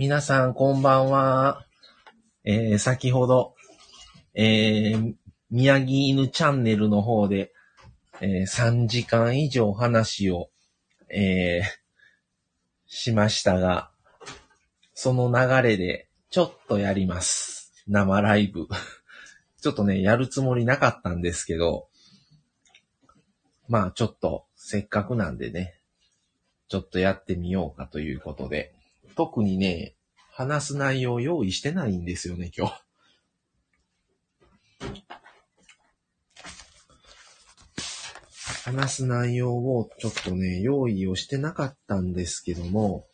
皆さんこんばんは。えー、先ほど、えー、宮城犬チャンネルの方で、えー、3時間以上話を、えー、しましたが、その流れでちょっとやります。生ライブ。ちょっとね、やるつもりなかったんですけど、まあちょっとせっかくなんでね、ちょっとやってみようかということで、特にね、話す内容用意してないんですよね、今日。話す内容をちょっとね、用意をしてなかったんですけども、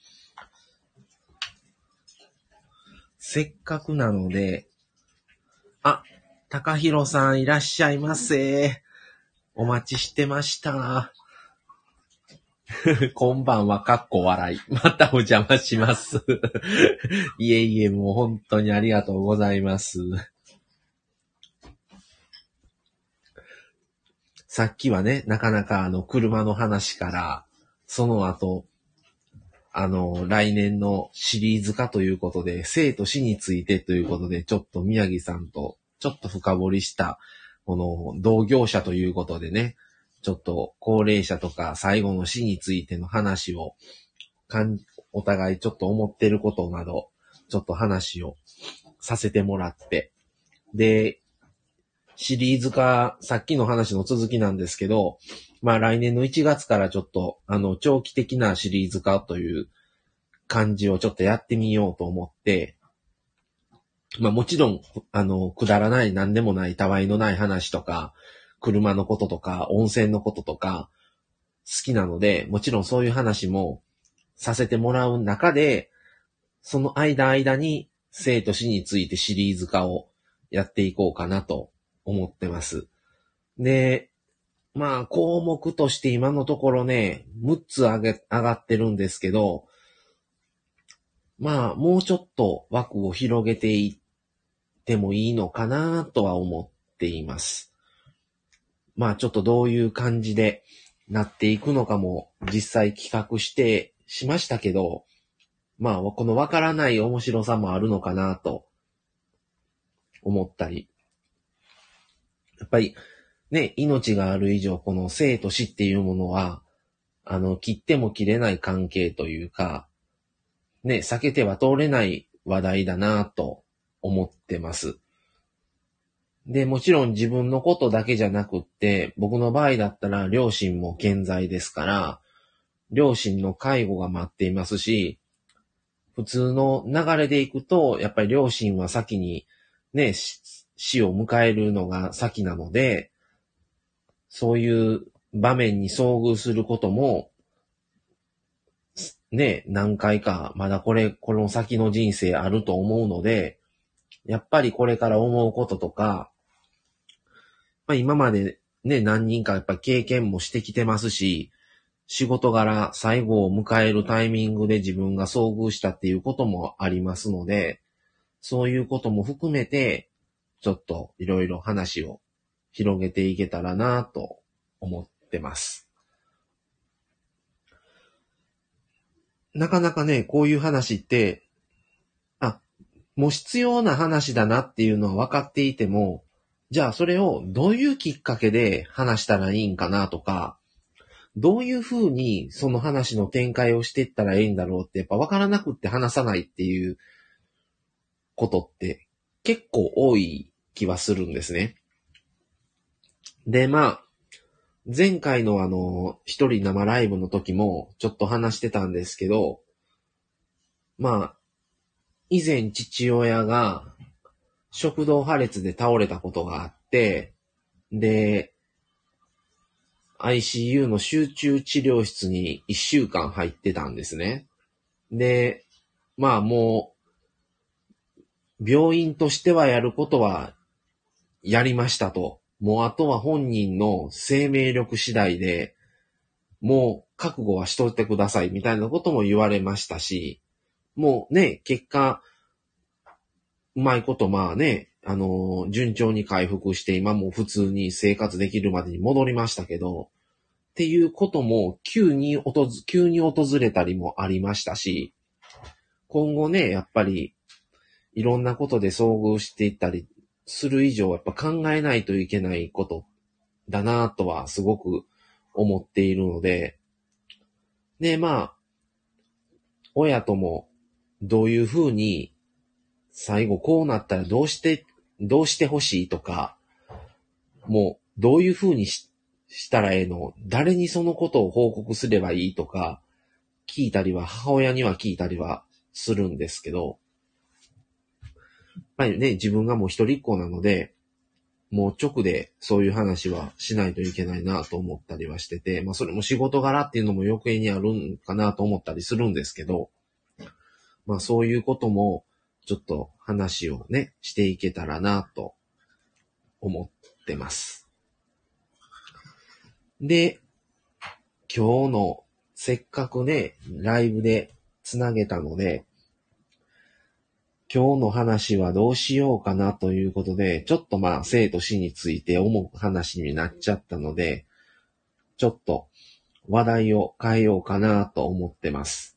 せっかくなので、あ、高弘さんいらっしゃいませ。お待ちしてました。こんばんは、かっこ笑い。またお邪魔します。いえいえ、もう本当にありがとうございます。さっきはね、なかなかあの、車の話から、その後、あの、来年のシリーズ化ということで、生と死についてということで、ちょっと宮城さんと、ちょっと深掘りした、この、同業者ということでね、ちょっと高齢者とか最後の死についての話を、かん、お互いちょっと思ってることなど、ちょっと話をさせてもらって、で、シリーズ化、さっきの話の続きなんですけど、まあ来年の1月からちょっと、あの、長期的なシリーズ化という感じをちょっとやってみようと思って、まあもちろん、あの、くだらない何でもないたわいのない話とか、車のこととか、温泉のこととか、好きなので、もちろんそういう話もさせてもらう中で、その間間に生と死についてシリーズ化をやっていこうかなと思ってます。で、まあ、項目として今のところね、6つ上げ、上がってるんですけど、まあ、もうちょっと枠を広げていってもいいのかなとは思っています。まあ、ちょっとどういう感じでなっていくのかも実際企画してしましたけど、まあ、このわからない面白さもあるのかなと思ったり。やっぱり、ね、命がある以上、この生と死っていうものは、あの、切っても切れない関係というか、ね、避けては通れない話題だなと思ってます。で、もちろん自分のことだけじゃなくって、僕の場合だったら両親も健在ですから、両親の介護が待っていますし、普通の流れでいくと、やっぱり両親は先にね、死を迎えるのが先なので、そういう場面に遭遇することも、ね、何回か、まだこれ、この先の人生あると思うので、やっぱりこれから思うこととか、まあ今までね、何人かやっぱ経験もしてきてますし、仕事柄最後を迎えるタイミングで自分が遭遇したっていうこともありますので、そういうことも含めて、ちょっといろいろ話を広げていけたらなと思ってます。なかなかね、こういう話って、あ、もう必要な話だなっていうのは分かっていても、じゃあそれをどういうきっかけで話したらいいんかなとか、どういうふうにその話の展開をしていったらいいんだろうってやっぱ分からなくって話さないっていうことって結構多い気はするんですね。で、まあ、前回のあの、一人生ライブの時もちょっと話してたんですけど、まあ、以前父親が食道破裂で倒れたことがあって、で、ICU の集中治療室に一週間入ってたんですね。で、まあもう、病院としてはやることはやりましたと。もうあとは本人の生命力次第で、もう覚悟はしといてくださいみたいなことも言われましたし、もうね、結果、うまいことまあね、あのー順調に回復して今も普通に生活できるまでに戻りましたけど、っていうことも急に訪急に訪れたりもありましたし、今後ね、やっぱり、いろんなことで遭遇していったりする以上、やっぱ考えないといけないことだなとはすごく思っているので、で、まあ、親ともどういうふうに最後こうなったらどうして、どうしてほしいとか、もうどういうふうにししたらええの？誰にそのことを報告すればいいとか、聞いたりは、母親には聞いたりはするんですけど、やっぱりね、自分がもう一人っ子なので、もう直でそういう話はしないといけないなと思ったりはしてて、まあそれも仕事柄っていうのも余計にあるんかなと思ったりするんですけど、まあそういうこともちょっと話をね、していけたらなと思ってます。で、今日のせっかくね、ライブでつなげたので、今日の話はどうしようかなということで、ちょっとまあ生と死について思う話になっちゃったので、ちょっと話題を変えようかなと思ってます。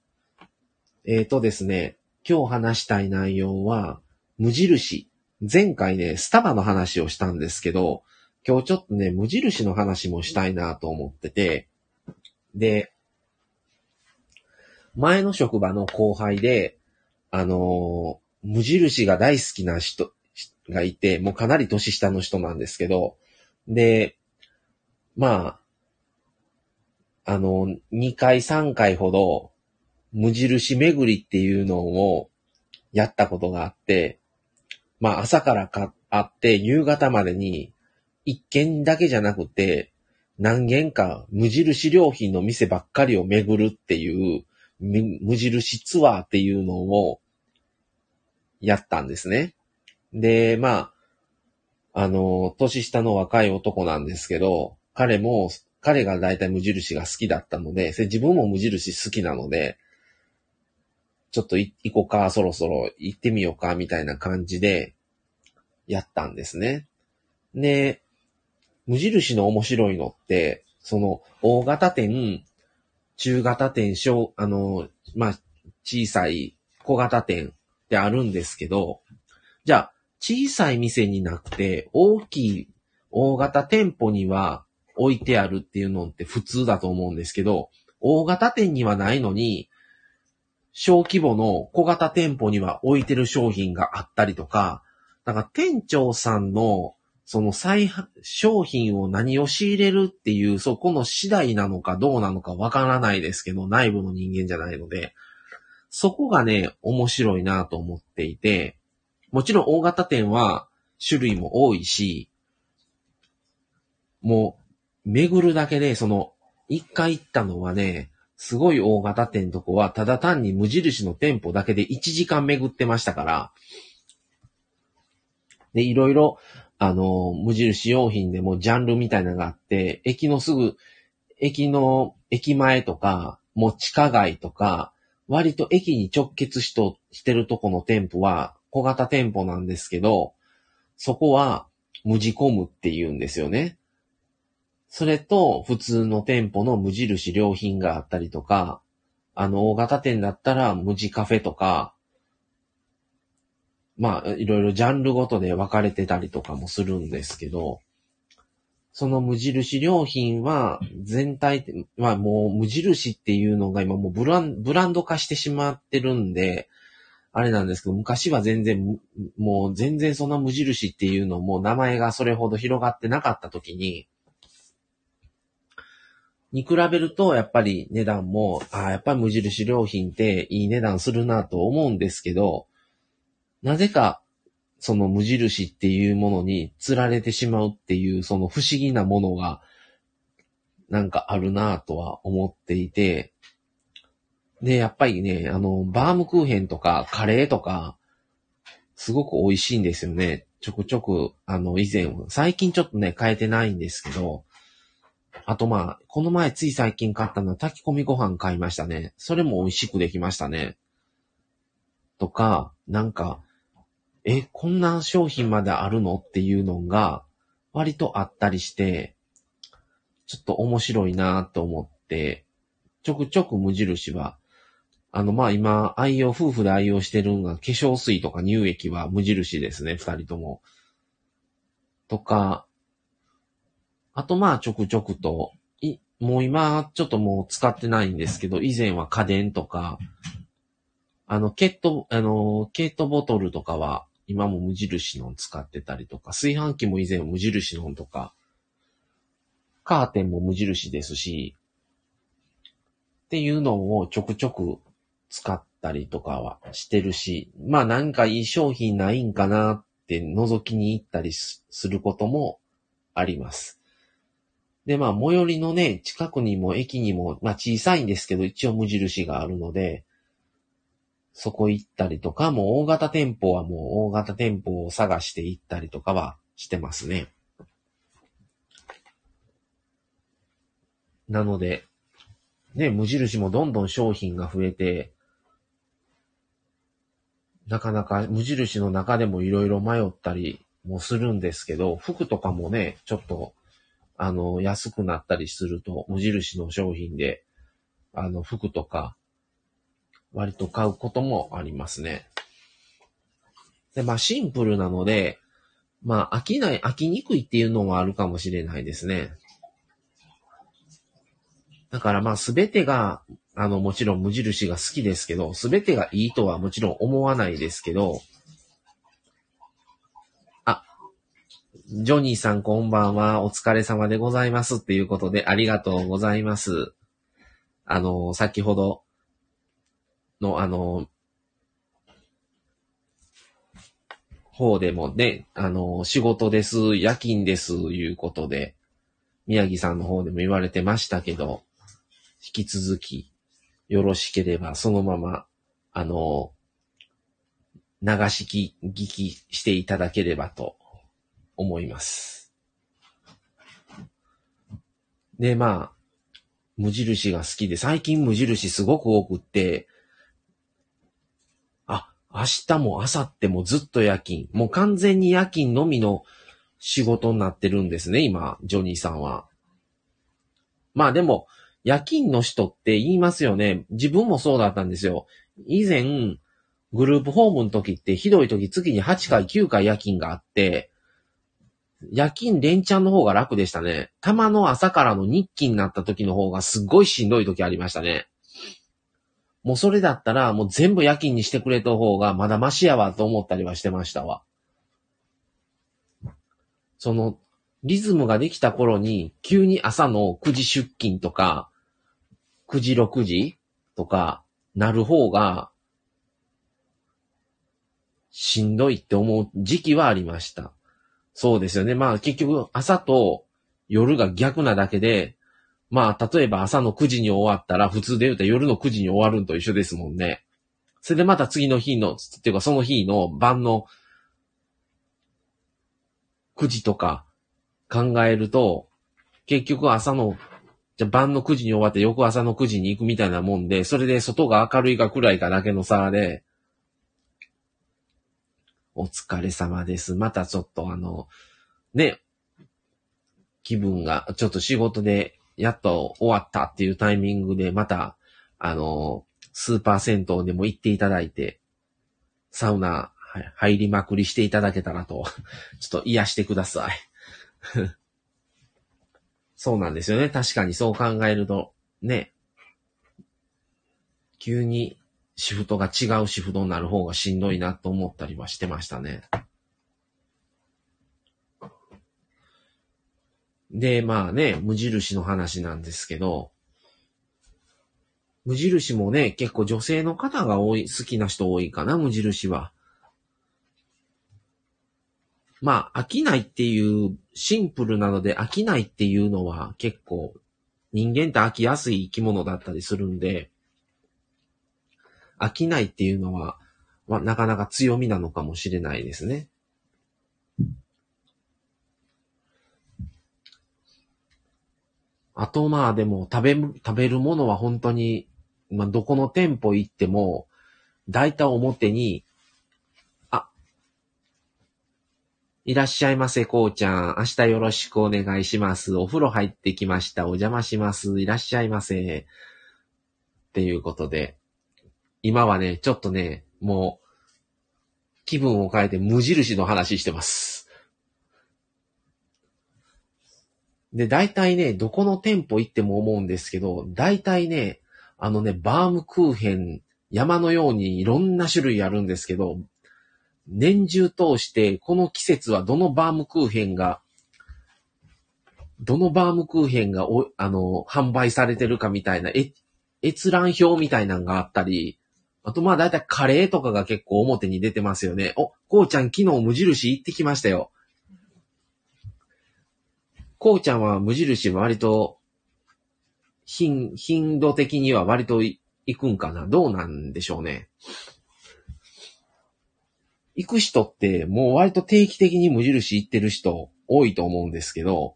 えーとですね、今日話したい内容は、無印。前回ね、スタバの話をしたんですけど、今日ちょっとね、無印の話もしたいなと思ってて、で、前の職場の後輩で、あのー、無印が大好きな人がいて、もうかなり年下の人なんですけど、で、まあ、あの、2回3回ほど、無印巡りっていうのをやったことがあって、まあ朝から買って夕方までに一軒だけじゃなくて何軒か無印良品の店ばっかりを巡るっていう無印ツアーっていうのをやったんですね。で、まあ、あの、年下の若い男なんですけど、彼も、彼が大体無印が好きだったので、自分も無印好きなので、ちょっと行こうか、そろそろ行ってみようか、みたいな感じで、やったんですね。で、無印の面白いのって、その、大型店、中型店、小、あの、まあ、小さい小型店ってあるんですけど、じゃあ、小さい店になくて、大きい大型店舗には置いてあるっていうのって普通だと思うんですけど、大型店にはないのに、小規模の小型店舗には置いてる商品があったりとか、だから店長さんのその再商品を何を仕入れるっていう、そこの次第なのかどうなのかわからないですけど、内部の人間じゃないので、そこがね、面白いなと思っていて、もちろん大型店は種類も多いし、もう、巡るだけで、その、一回行ったのはね、すごい大型店とこは、ただ単に無印の店舗だけで1時間巡ってましたから、で、いろいろ、あの、無印用品でもジャンルみたいなのがあって、駅のすぐ、駅の、駅前とか、もう地下街とか、割と駅に直結しと、してるとこの店舗は小型店舗なんですけど、そこは無地込むって言うんですよね。それと普通の店舗の無印良品があったりとか、あの大型店だったら無地カフェとか、まあ、いろいろジャンルごとで分かれてたりとかもするんですけど、その無印良品は全体、まあもう無印っていうのが今もうブランブランド化してしまってるんで、あれなんですけど、昔は全然、もう全然そんな無印っていうのも名前がそれほど広がってなかった時に、に比べるとやっぱり値段も、ああ、やっぱり無印良品っていい値段するなと思うんですけど、なぜか、その無印っていうものに釣られてしまうっていう、その不思議なものが、なんかあるなとは思っていて、で、やっぱりね、あの、バームクーヘンとかカレーとか、すごく美味しいんですよね。ちょくちょく、あの、以前、最近ちょっとね、変えてないんですけど、あとまあ、この前つい最近買ったのは炊き込みご飯買いましたね。それも美味しくできましたね。とか、なんか、え、こんな商品まであるのっていうのが、割とあったりして、ちょっと面白いなと思って、ちょくちょく無印はあの、まあ今、愛用、夫婦で愛用してるのが、化粧水とか乳液は無印ですね、二人とも。とか、あとまあちょくちょくと、い、もう今、ちょっともう使ってないんですけど、以前は家電とか、あの、ケット、あの、ケットボトルとかは、今も無印の使ってたりとか、炊飯器も以前無印のとか、カーテンも無印ですし、っていうのをちょくちょく使ったりとかはしてるし、まあなんかいい商品ないんかなって覗きに行ったりすることもあります。で、まあ最寄りのね、近くにも駅にも、まあ小さいんですけど一応無印があるので、そこ行ったりとか、もう大型店舗はもう大型店舗を探して行ったりとかはしてますね。なので、ね、無印もどんどん商品が増えて、なかなか無印の中でもいろいろ迷ったりもするんですけど、服とかもね、ちょっと、あの、安くなったりすると、無印の商品で、あの、服とか、割と買うこともありますね。で、まあシンプルなので、まあ飽きない、飽きにくいっていうのもあるかもしれないですね。だからまあすべてが、あのもちろん無印が好きですけど、すべてがいいとはもちろん思わないですけど、ジョニーさんこんばんは、お疲れ様でございますっていうことでありがとうございます。あの、先ほど、の、あの、方でもね、あの、仕事です、夜勤です、いうことで、宮城さんの方でも言われてましたけど、引き続き、よろしければ、そのまま、あの、流し聞きしていただければと思います。で、まあ、無印が好きで、最近無印すごく多くって、あ明日も明後日もずっと夜勤。もう完全に夜勤のみの仕事になってるんですね、今、ジョニーさんは。まあでも、夜勤の人って言いますよね。自分もそうだったんですよ。以前、グループホームの時ってひどい時月に8回9回夜勤があって、夜勤連チャンの方が楽でしたね。たまの朝からの日勤になった時の方がすっごいしんどい時ありましたね。もうそれだったら、もう全部夜勤にしてくれた方がまだマシやわと思ったりはしてましたわ。その、リズムができた頃に、急に朝の9時出勤とか、9時6時とか、なる方が、しんどいって思う時期はありました。そうですよね。まあ結局朝と夜が逆なだけで、まあ、例えば朝の9時に終わったら、普通で言うと夜の9時に終わるんと一緒ですもんね。それでまた次の日の、っていうかその日の晩の9時とか考えると、結局朝の、じゃ晩の9時に終わって翌朝の9時に行くみたいなもんで、それで外が明るいか暗いかだけの差で、お疲れ様です。またちょっとあの、ね、気分が、ちょっと仕事でやっと終わったっていうタイミングで、また、あの、スーパー銭湯でも行っていただいて、サウナ入りまくりしていただけたらと、ちょっと癒してください。そうなんですよね。確かにそう考えると、ね。急にシフトが違うシフトになる方がしんどいなと思ったりはしてましたね。で、まあね、無印の話なんですけど、無印もね、結構女性の方が多い、好きな人多いかな、無印は。まあ、飽きないっていう、シンプルなので飽きないっていうのは結構、人間って飽きやすい生き物だったりするんで、飽きないっていうのは、まあ、なかなか強みなのかもしれないですね。あとまあでも食べ、食べるものは本当に、まあどこの店舗行っても、大体表に、あ、いらっしゃいませ、こうちゃん。明日よろしくお願いします。お風呂入ってきました。お邪魔します。いらっしゃいませ。っていうことで、今はね、ちょっとね、もう、気分を変えて無印の話してます。で、大体ね、どこの店舗行っても思うんですけど、大体ね、あのね、バームクーヘン、山のようにいろんな種類あるんですけど、年中通して、この季節はどのバームクーヘンが、どのバームクーヘンがお、あの、販売されてるかみたいな、え、閲覧表みたいなのがあったり、あとまあ大体カレーとかが結構表に出てますよね。お、こうちゃん昨日無印行ってきましたよ。こうちゃんは無印割と、頻、頻度的には割と行くんかな？どうなんでしょうね。行く人ってもう割と定期的に無印行ってる人多いと思うんですけど、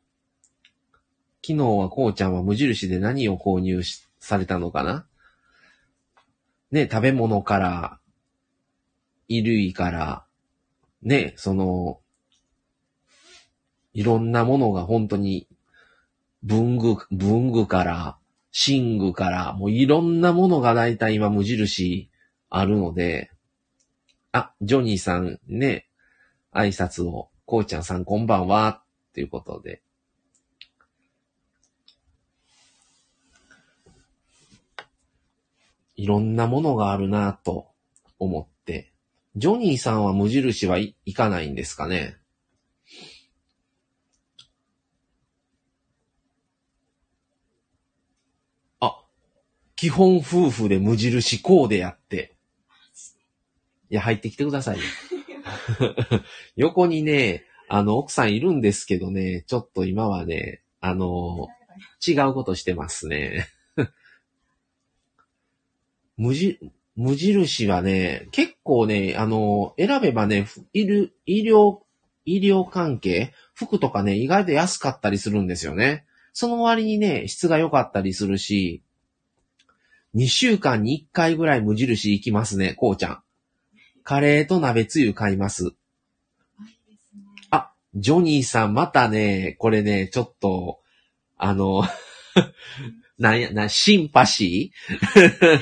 昨日はこうちゃんは無印で何を購入しされたのかな？ね、食べ物から、衣類から、ね、その、いろんなものが本当に、文具、文具から、寝具から、もういろんなものが大体今無印あるので、あ、ジョニーさんね、挨拶を、こうちゃんさんこんばんは、っていうことで。いろんなものがあるなと思って。ジョニーさんは無印はい行かないんですかね？あ、基本夫婦で無印コーデやって。いや、入ってきてくださいよ。横にね、あの、奥さんいるんですけどね、ちょっと今はね、あの、違うことしてますね。無じ、無印はね、結構ね、あの、選べばね、ふ医療、医療、医療関係、服とかね、意外と安かったりするんですよね。その割にね、質が良かったりするし、2週間に1回ぐらい無印行きますね、こうちゃん。カレーと鍋つゆ買います。あ、ジョニーさん、またね、これね、ちょっと、あの、なんや、な、シンパシー？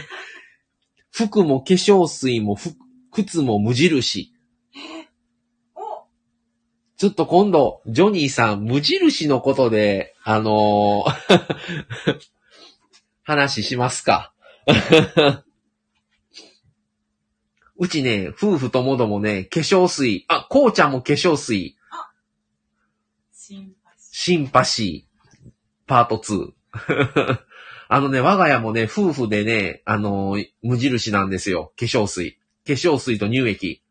服も化粧水も服、靴も無印。おちょっと今度、ジョニーさん、無印のことで、あのー 話しますか。うちね、夫婦ともどもね、化粧水、あ、こうちゃんも化粧水、心配しシンパシー、パート2。あのね、我が家もね、夫婦でね、あのー無印なんですよ。化粧水。化粧水と乳液。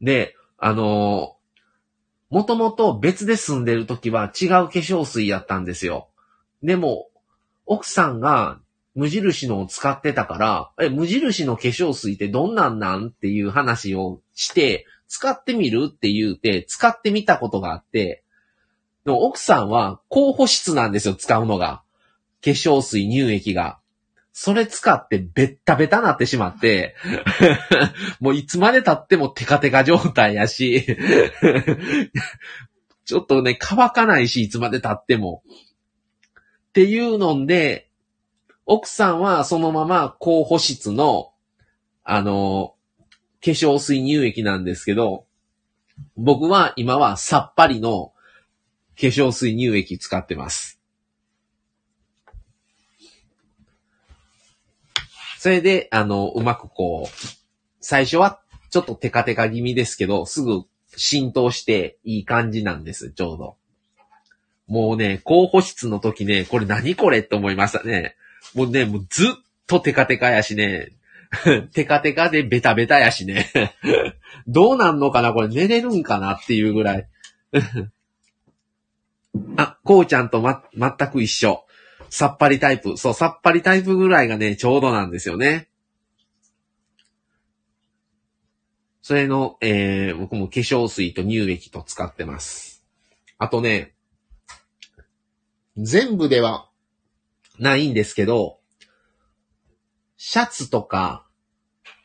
で、あのー、もともと別で住んでる時は違う化粧水やったんですよ。でも、奥さんが無印のを使ってたから、え、無印の化粧水ってどんなんなん？っていう話をして、使ってみる？って言うて、使ってみたことがあって、でも奥さんは高保湿なんですよ、使うのが。化粧水、乳液が。それ使ってベッタベタなってしまって、もういつまで経ってもテカテカ状態やし、ちょっとね、乾かないし、いつまで経っても。っていうので、奥さんはそのまま高保湿の、あの、化粧水乳液なんですけど、僕は今はさっぱりの化粧水乳液使ってます。それで、あの、うまくこう、最初はちょっとテカテカ気味ですけど、すぐ浸透していい感じなんです、ちょうど。もうね、高保湿の時ね、これ何これって思いましたね。もうね、もうずっとテカテカやしね、テカテカでベタベタやしね。どうなんのかなこれ寝れるんかなっていうぐらい。あ、こうちゃんとま、全く一緒。さっぱりタイプ。そう、さっぱりタイプぐらいがね、ちょうどなんですよね。それの、えー、僕も化粧水と乳液と使ってます。あとね、全部ではないんですけど、シャツとか、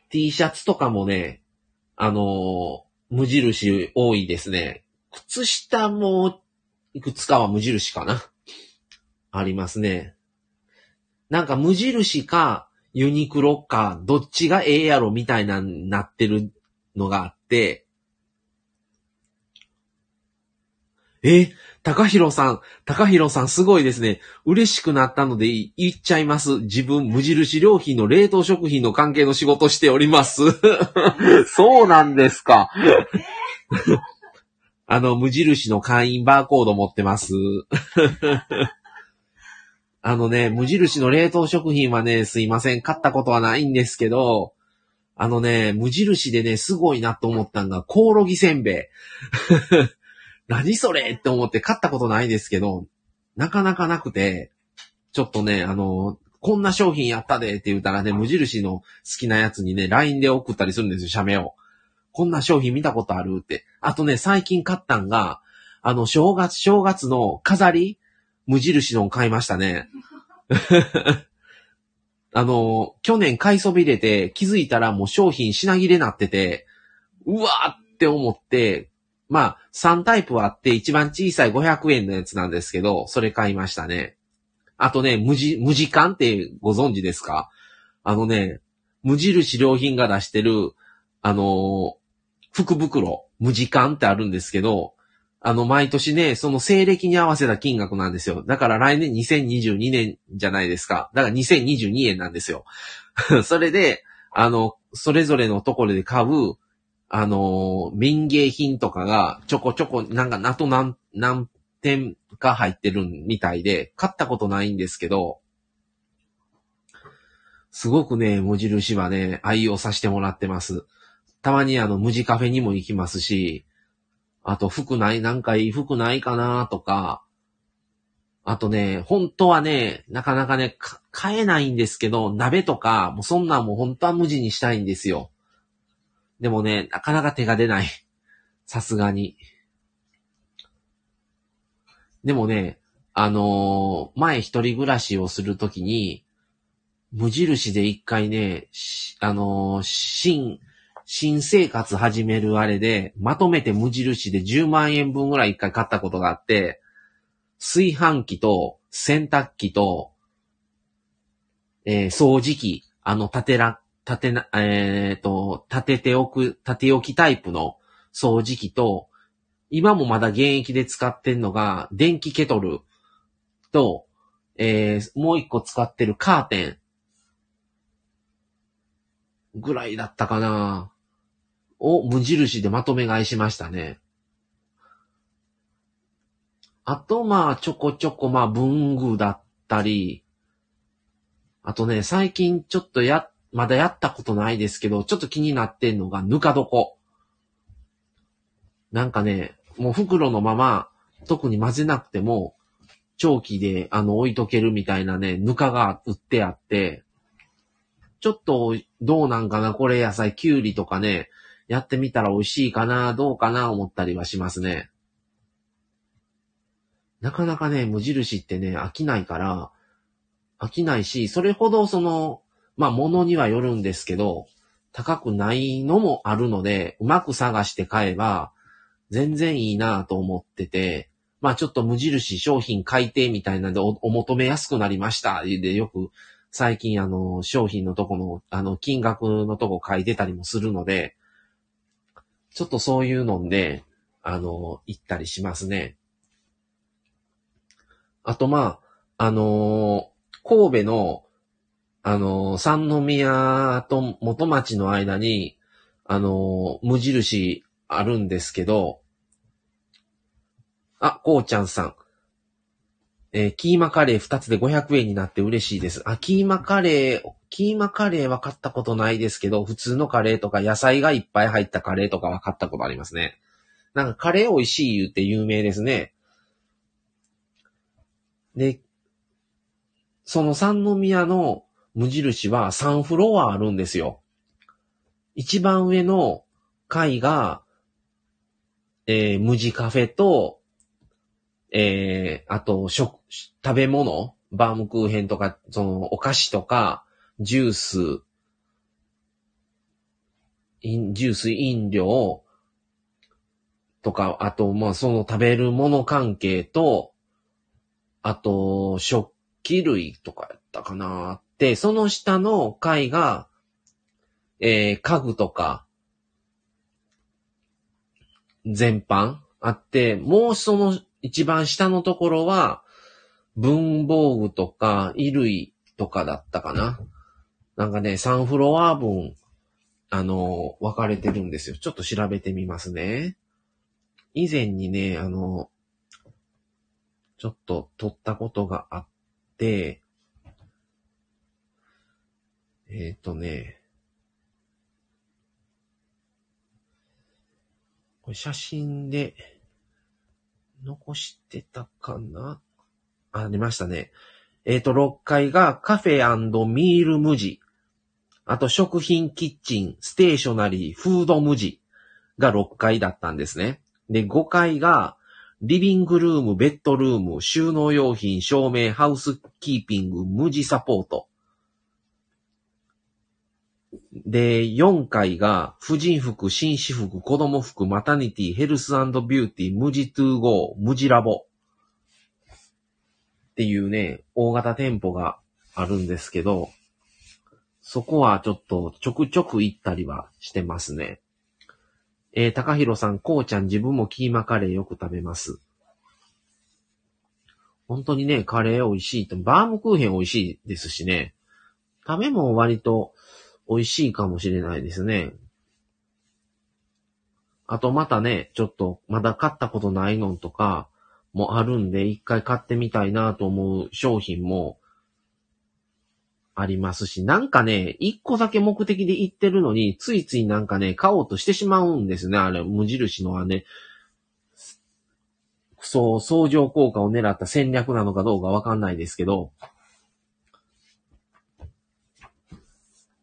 T シャツとかもね、あのー無印多いですね。靴下も、いくつかは無印かな。ありますね。なんか無印かユニクロかどっちがええやろみたいななってるのがあって、え、高弘さん、高弘さんすごいですね。嬉しくなったのでい言っちゃいます。自分無印良品の冷凍食品の関係の仕事しております。そうなんですか。あの、無印の会員バーコード持ってます。あのね、無印の冷凍食品はね、すいません、買ったことはないんですけど、あのね、無印でね、すごいなと思ったのが、コオロギせんべい。何それって思って買ったことないですけど、なかなかなくて、ちょっとね、あの、こんな商品やったでって言ったらね、無印の好きなやつにね、LINE で送ったりするんですよ、社名を。こんな商品見たことあるって。あとね、最近買ったんが、あの、正月、正月の飾り無印のを買いましたね。あの、去年買いそびれて気づいたらもう商品品切れなってて、うわーって思って、まあ、3タイプあって一番小さい500円のやつなんですけど、それ買いましたね。あとね、無地、無地缶ってご存知ですか？あのね、無印良品が出してる、あのー福袋、無地缶ってあるんですけど、あの、毎年ね、その西暦に合わせた金額なんですよ。だから来年2022年じゃないですか。だから2022円なんですよ。それで、あの、それぞれのところで買う、あの、民芸品とかがちょこちょこ、なんか、あと何、何点か入ってるみたいで、買ったことないんですけど、すごくね、無印はね、愛用させてもらってます。たまにあの、無地カフェにも行きますし、あと服ない、なんかいい服ないかなとか、あとね、本当はね、なかなかね、か買えないんですけど、鍋とか、もうそんなんも本当は無地にしたいんですよ。でもね、なかなか手が出ない。さすがに。でもね、あのー前一人暮らしをするときに、無印で一回ね、しあのー新、新生活始めるあれで、まとめて無印で10万円分ぐらい一回買ったことがあって、炊飯器と洗濯機と、えー掃除機、あの、立てら、立てな、えっ、と、立てておく、立て置きタイプの掃除機と、今もまだ現役で使ってんのが、電気ケトルと、えーもう一個使ってるカーテンぐらいだったかな。を無印でまとめ買いしましたね。あと、まあ、ちょこちょこ、まあ、文具だったり、あとね、最近ちょっとや、まだやったことないですけど、ちょっと気になってんのが、ぬか床。なんかね、もう袋のまま、特に混ぜなくても、長期で、あの、置いとけるみたいなね、ぬかが売ってあって、ちょっと、どうなんかな、これ野菜、きゅうりとかね、やってみたら美味しいかな、どうかな、思ったりはしますね。なかなかね、無印ってね、飽きないから、飽きないし、それほどその、まあ、物にはよるんですけど、高くないのもあるので、うまく探して買えば、全然いいなと思ってて、まあちょっと無印商品改定みたいなんでおお求めやすくなりました。で、よく最近あの、商品のとこの、あの、金額のとこ書いてたりもするので、ちょっとそういうので、あの、行ったりしますね。あとまあ、あのー神戸の、あのー三宮と元町の間に、あのー無印あるんですけど、あ、こうちゃんさん。えーキーマカレー2つで500円になって嬉しいです。あ、キーマカレー、キーマカレーは買ったことないですけど、普通のカレーとか野菜がいっぱい入ったカレーとかは買ったことありますね。なんかカレー美味しい言うて有名ですね。で、その三宮の無印は3フロアあるんですよ。一番上の階が、えー無地カフェと、えーあと、食、食べ物バームクーヘンとか、その、お菓子とか、ジュース、飲ジュース、飲料とか、あと、まあ、その食べるもの関係と、あと、食器類とかやったかなって、その下の階が、えー、家具とか、全般あって、もうその一番下のところは、文房具とか衣類とかだったかな。なんかね、3フロア分、あの、分かれてるんですよ。ちょっと調べてみますね。以前にね、あの、ちょっと撮ったことがあって、えっ、とね、これ写真で残してたかな？あ、出ましたね。えっ、と、6階が Café&Meal MUJI。あと、食品キッチン、ステーショナリー、フード MUJI が6階だったんですね。で、5階が、リビングルーム、ベッドルーム、収納用品、照明、ハウスキーピング、 MUJI サポート。で、4階が、婦人服、紳士服、子供服、マタニティ、ヘルスビューティー、 MUJI to GO、 MUJI Labo。っていうね、大型店舗があるんですけど、そこはちょっとちょくちょく行ったりはしてますね。えー、高弘さん、こうちゃん自分もキーマカレーよく食べます。本当にね、カレー美味しいと、バームクーヘン美味しいですしね。食べも割と美味しいかもしれないですね。あとまたね、ちょっとまだ買ったことないのとかもあるんで、一回買ってみたいなと思う商品もありますし、なんかね、一個だけ目的で行ってるのに、ついついなんかね、買おうとしてしまうんですね、あれ、無印のはね。そう、相乗効果を狙った戦略なのかどうかわかんないですけど、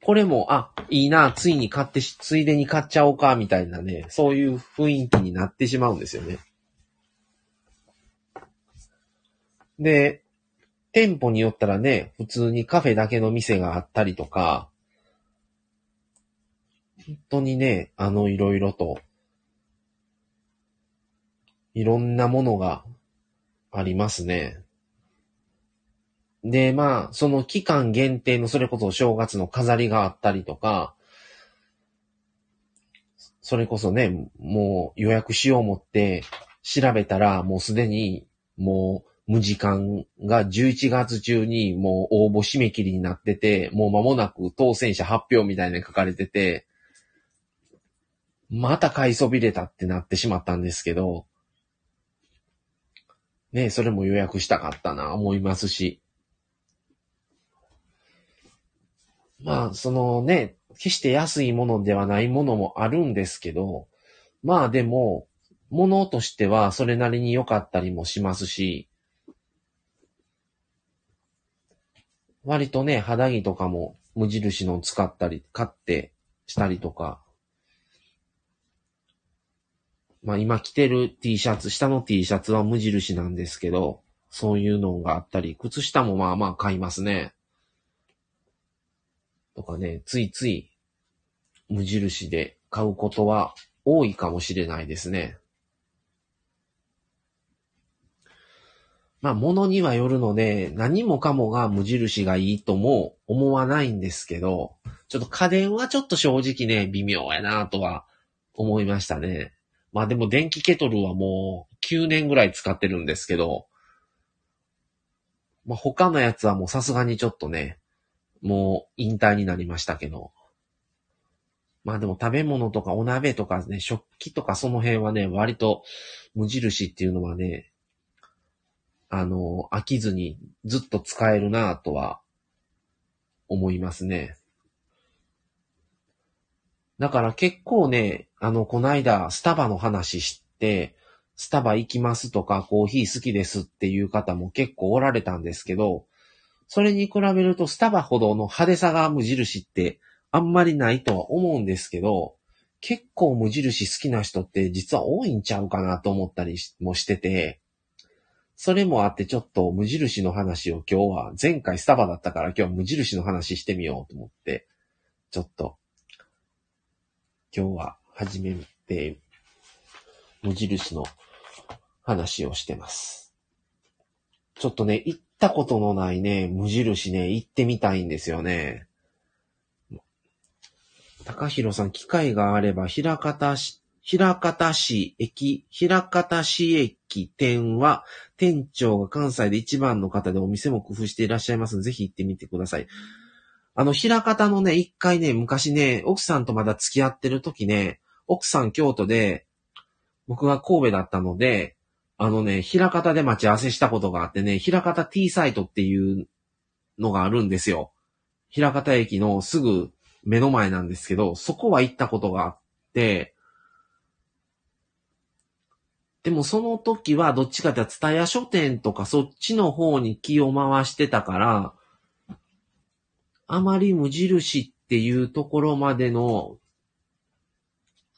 これも、あ、いいな、ついに買ってし、ついでに買っちゃおうか、みたいなね、そういう雰囲気になってしまうんですよね。で、店舗によったらね、普通にカフェだけの店があったりとか、本当にね、あの、いろいろと、いろんなものがありますね。で、まあ、その期間限定のそれこそ正月の飾りがあったりとか、それこそね、もう予約しよう思って調べたらもうすでにもう無時間が11月中にもう応募締め切りになってて、もう間もなく当選者発表みたいなの書かれてて、また買いそびれたってなってしまったんですけど、ねそれも予約したかったな、思いますし。まあ、そのね、決して安いものではないものもあるんですけど、まあでも、ものとしてはそれなりに良かったりもしますし、割とね、肌着とかも無印の使ったり、買ってしたりとか、まあ今着てる T シャツ、下の T シャツは無印なんですけど、そういうのがあったり、靴下もまあまあ買いますね。とかね、ついつい無印で買うことは多いかもしれないですね。まあ、物にはよるので、何もかもが無印がいいとも思わないんですけど、ちょっと家電はちょっと正直ね、微妙やなとは思いましたね。まあでも電気ケトルはもう9年ぐらい使ってるんですけど、まあ他のやつはもうさすがにちょっとね、もう引退になりましたけど。まあでも食べ物とかお鍋とかね、食器とかその辺はね、割と無印っていうのはね、あの、飽きずにずっと使えるなぁとは思いますね。だから結構ね、あの、こないだスタバの話して、スタバ行きますとかコーヒー好きですっていう方も結構おられたんですけど、それに比べるとスタバほどの派手さが無印ってあんまりないとは思うんですけど、結構無印好きな人って実は多いんちゃうかなと思ったりもしてて、それもあってちょっと無印の話を今日は、前回スタバだったから今日は無印の話してみようと思って、ちょっと、今日は始めて、無印の話をしてます。ちょっとね、一ったことのないね、無印ね、行ってみたいんですよね。高弘さん、機会があれば、平方市、平方市駅、平方市駅店は、店長が関西で一番の方でお店も工夫していらっしゃいますので、ぜひ行ってみてください。あの、平方のね、一回ね、昔ね、奥さんとまだ付き合ってる時ね、奥さん京都で、僕が神戸だったので、あのね、平方で待ち合わせしたことがあってね、平方 T サイトっていうのがあるんですよ。平方駅のすぐ目の前なんですけど、そこは行ったことがあって、でもその時はどっちかっていうと、ツタヤ書店とかそっちの方に気を回してたから、あまり無印っていうところまでの、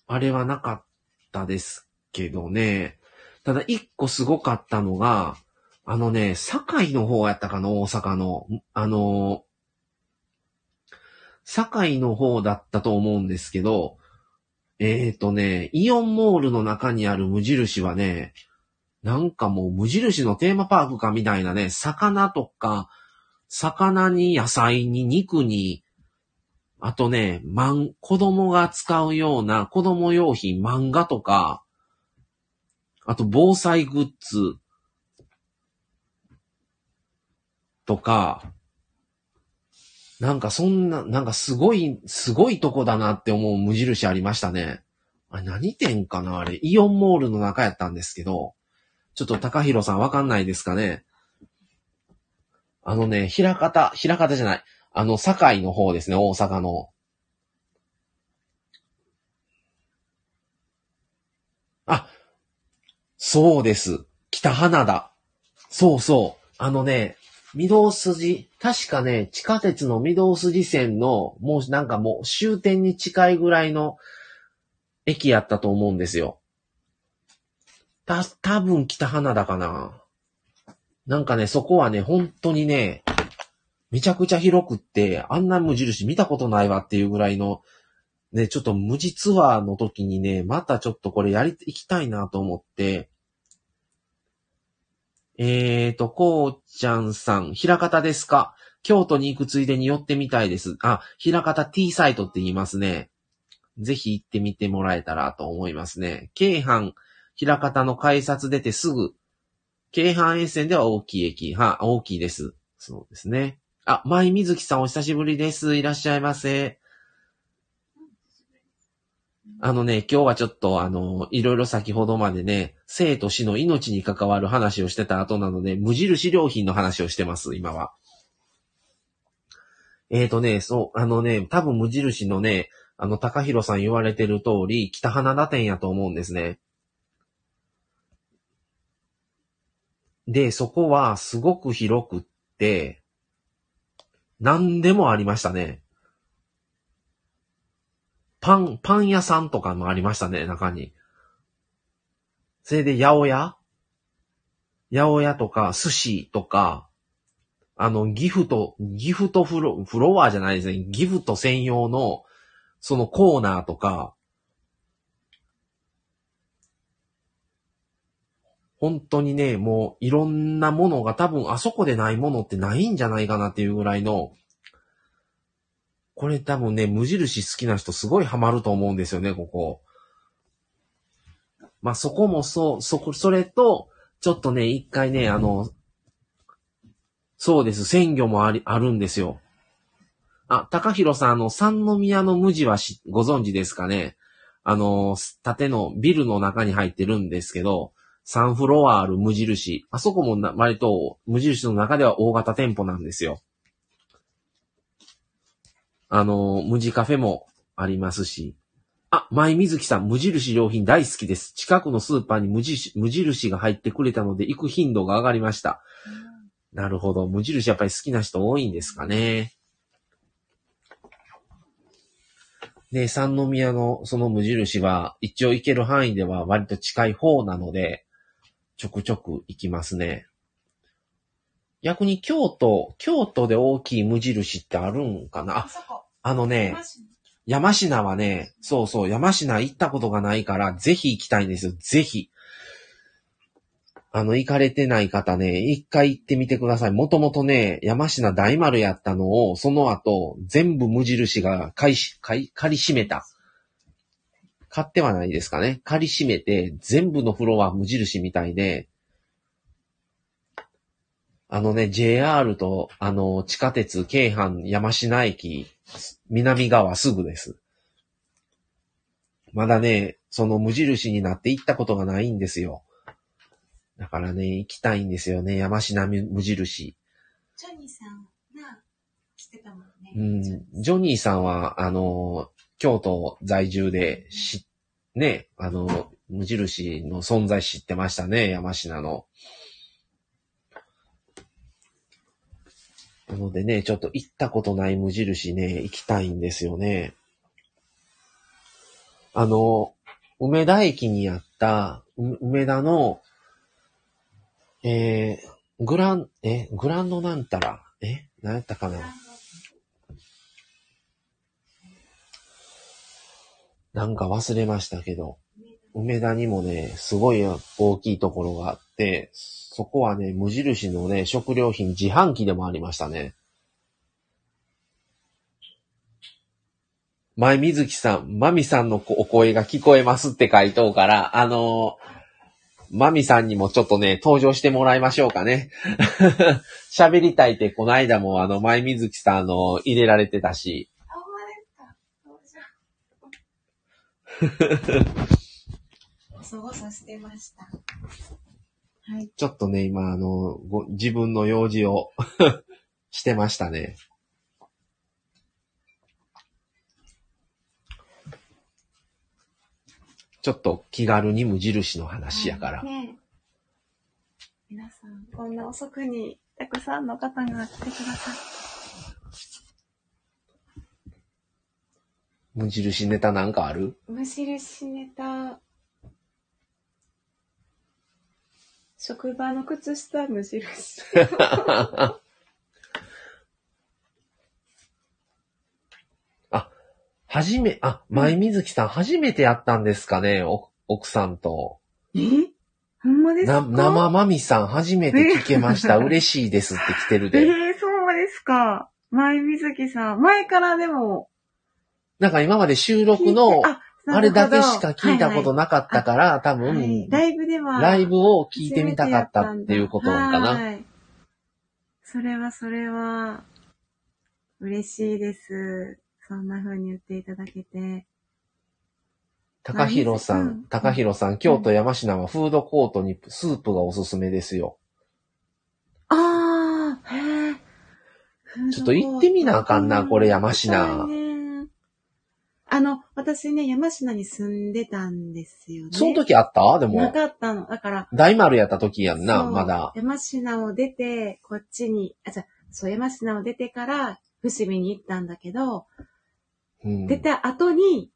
あれはなかったですけどね。ただ一個すごかったのが、あのね、堺の方やったかな、大阪の。あの、堺の方だったと思うんですけど、えーとね、イオンモールの中にある無印はね、なんかもう無印のテーマパークかみたいなね、魚とか、魚に野菜に肉に、あとね、まん、子供が使うような子供用品、漫画とか、あと防災グッズとか、なんかそんな、なんかすごい、すごいとこだなって思う無印ありましたね。あれ何店かな？あれ、イオンモールの中やったんですけど、ちょっと高弘さんわかんないですかね？あのね、平方、平方じゃない。あの、堺の方ですね、大阪の。あ、そうです。北花田。そうそう。あのね、御堂筋、確かね、地下鉄の御堂筋線の、もうなんかもう終点に近いぐらいの駅やったと思うんですよ。た、多分北花田かな。なんかね、そこはね、本当にね、めちゃくちゃ広くって、あんな無印見たことないわっていうぐらいの、ね、ちょっと無地ツアーの時にね、またちょっとこれやり、行きたいなと思って、えーと、こうちゃんさん、平方ですか？京都に行くついでに寄ってみたいです。あ、平方 T サイトって言いますね。ぜひ行ってみてもらえたらと思いますね。京阪、平方の改札出てすぐ、京阪沿線では大きい駅、は、大きいです。そうですね。あ、舞水木さんお久しぶりです。いらっしゃいませ。あのね、今日はちょっとあの、いろいろ先ほどまでね、生と死の命に関わる話をしてた後なので、無印良品の話をしてます、今は。えーとね、そう、あのね、多分無印のね、あの、高弘さん言われてる通り、北花田店やと思うんですね。で、そこはすごく広くって、何でもありましたね。パン、パン屋さんとかもありましたね、中に。それで、八百屋？八百屋とか、寿司とか、あの、ギフト、ギフトフロ、フロアじゃないですね。ギフト専用の、そのコーナーとか、本当にね、もういろんなものが多分あそこでないものってないんじゃないかなっていうぐらいの、これ多分ね、無印好きな人すごいハマると思うんですよね、ここ。まあ、そこもそう、そこ、それと、ちょっとね、一回ね、あの、そうです、鮮魚もあり、あるんですよ。あ、高弘さん、あの、三宮の無地はし、ご存知ですかね？あの、縦のビルの中に入ってるんですけど、3フロアある無印。あそこもな割と無印の中では大型店舗なんですよ。あの、無地カフェもありますし。あ、舞水木さん、無印良品大好きです。近くのスーパーに無印無印が入ってくれたので行く頻度が上がりました。なるほど。無印やっぱり好きな人多いんですかね。で、三宮のその無印は一応行ける範囲では割と近い方なので、ちょくちょく行きますね。逆に京都、京都で大きい無印ってあるんかな？あ、あそこ。あのね、山科はね、そうそう、山科行ったことがないから、ぜひ行きたいんですよ。ぜひ。あの、行かれてない方ね、一回行ってみてください。もともとね、山科大丸やったのを、その後、全部無印が買いし、買い、借り占めた。買ってはないですかね。借り占めて、全部のフロア無印みたいで、あのね、JR と、あの、地下鉄、京阪、山科駅、南側すぐです。まだね、その無印になって行ったことがないんですよ。だからね、行きたいんですよね、山科無印。ジョニーさんが来てたもんね。うん、ジョニーさんは、あの、京都在住で、し、ね、あの、無印の存在知ってましたね、山科の。なのでね、ちょっと行ったことない無印ね、行きたいんですよね。あの、梅田駅にあった、梅田の、えー、グラン、え、グランドなんたら、え、何やったかななんか忘れましたけど、梅田にもね、すごい大きいところがあって、そこはね、無印のね、食料品自販機でもありましたね。前水木さん、まみさんのお声が聞こえますって書いとうから、あのまみさんにもちょっとね、登場してもらいましょうかね。喋りたいって、この間もあの、前水木さん、の、入れられてたし、あ、ほんまですか。どうじゃ。そごそしてました。はい。ちょっとね、今、あの、ご自分の用事を してましたね。ちょっと気軽に無印の話やから。ねえ皆さん、こんな遅くにたくさんの方が来てくださ無印ネタなんかある？い。無印ネタ。職場の靴下無印。あ、はじめ、あ、前水木さん、初めてやったんですかね、お奥さんと。え？ほんまですな、か生まみさん、初めて聞けました。嬉しいですって来てるえで。ー、そうですか。前水木さん。前からでも。なんか今まで収録の、あ、あれだけしか聞いたことななかったから、多分、ライブでは。ライブを聞いてみたかったっていうことなんかな。はい。それはそれは、嬉しいです。そんな風に言っていただけて。高弘さうんん、高弘さん、京都山科はフードコートにスープがおすすめですよ。ああ、へえ。ちょっと行ってみなあかんなこれ山科あの、私ね、山科に住んでたんですよね。その時あった？でなも、かったの。だから、大丸やった時やんな、そうまだ。山科を出て、こっちに、あ、じゃあそう、山科を出てから、伏見に行ったんだけど、うん、出た後に、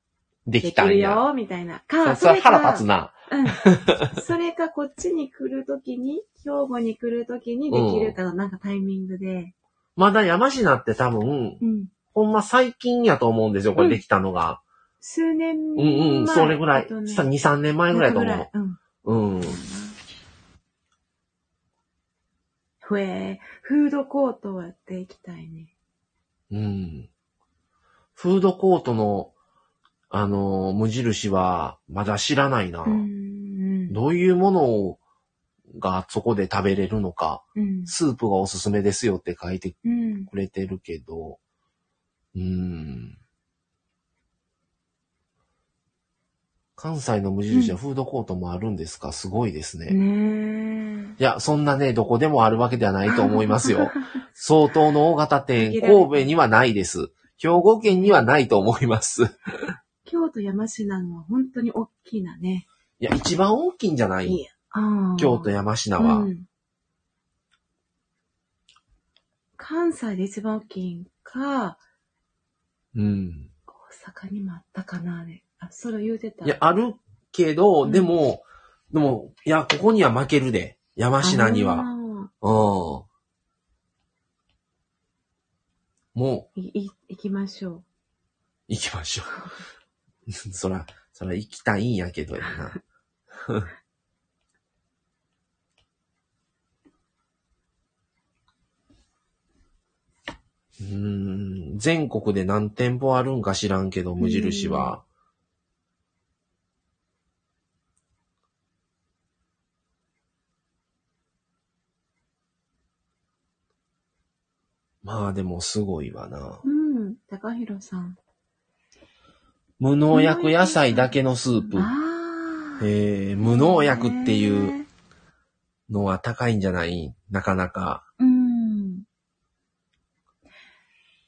でできたんや。よ、みたいな。か、そそれか腹立つな。うん。それか、こっちに来るときに、兵庫に来るときにできるかの、なんかタイミングで。まだ山科って多分、うん。ほんま最近やと思うんですよ、これできたのが。数年うん前。うん、それぐらい。あとねさ2、3年前ぐらいと思う。うん。うん。ふえ、フードコートはやっていきたいね。うん。フードコートの、あの、無印は、まだ知らないな。うん。どういうものがそこで食べれるのか、うん。スープがおすすめですよって書いてうん。くれてるけど、うーん。関西の無印はフードコートもあるんですか、すごいですね。ねいや、そんなね、どこでもあるわけではないと思いますよ。相当の大型店、神戸にはないです。兵庫県にはないと思います。京都山科のは本当に大きなね。いや、一番大きいんじゃない？京都山科は。うん関西で一番大きいんか、うん。大阪にもあったかな、ね。あ、それ言うてた。いや、あるけど、うんでも、でも、いや、ここには負けるで。山科には。あうん。ーもう、い、い、行きましょう。行きましょう。そら、そら行きたいんやけどやな。うーん。全国で何店舗あるんか知らんけど、無印は。まあでもすごいわな。うん。高弘さん。無農薬野菜だけのスープ。えー、無農薬っていうのは高いんじゃない？なかなか。うん。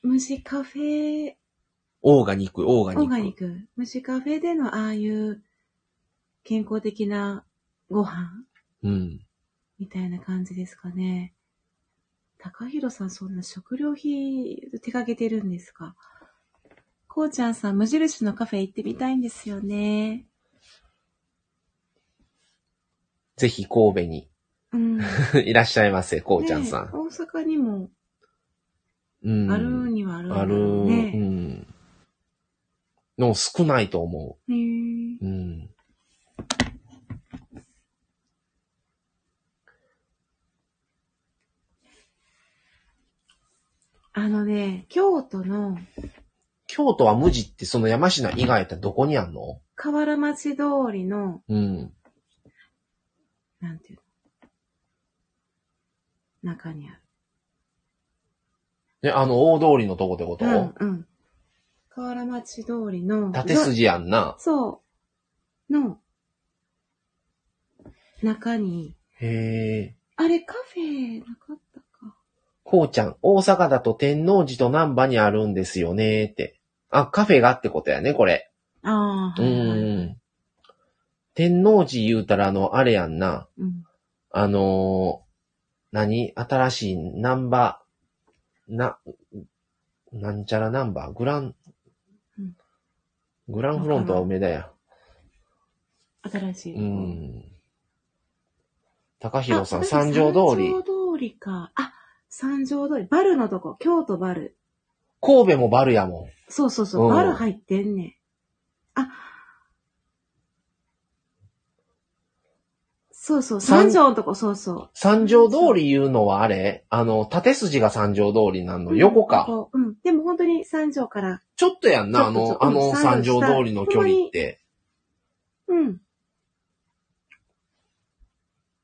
虫カフェ、オーガニック、オーガニック。オーガニック。虫カフェでのああいう健康的なご飯うん。みたいな感じですかね。高弘さん、そんな食料品手掛けてるんですか？こうちゃんさん、無印のカフェ行ってみたいんですよね。ぜひ神戸にうん。いらっしゃいませ、こうちゃんさん。ね大阪にもうん。あるにはあるんだある、ろううね。ん。の少ないと思へーう。うん。あのね、京都の京都は無地ってその山科以外やったらどこにあんの？河原町通りの、うん。なんていうの？中にある。で、あの、大通りのとこってこと、うん、うん。河原町通りの、縦筋やんな。そう。の、中に、へえ。あれカフェなかったか。こうちゃん、大阪だと天王寺と南波にあるんですよねって。あ、カフェがってことやね、これ。ああ、うはいはい。ん。天王寺言うたらあの、あれやんな。うん。あのー何？新しいナンバー、な、なんちゃらナンバーグラン、うんグランフロントは梅田や。新しい。うん。高弘さん、あ三条通り。三条通りか。あ、三条通り。バルのとこ。京都バル。神戸もバルやもん。そうそうそう。うんバル入ってんねん。あ、そうそう。三三条のとこ、そうそう。三条通り言うのはあれ？あの、縦筋が三条通りなんの横か。ここうん。でも本当に三条から。ちょっとやんな、あの、ちょっとあのうん三条通りの距離って。うん。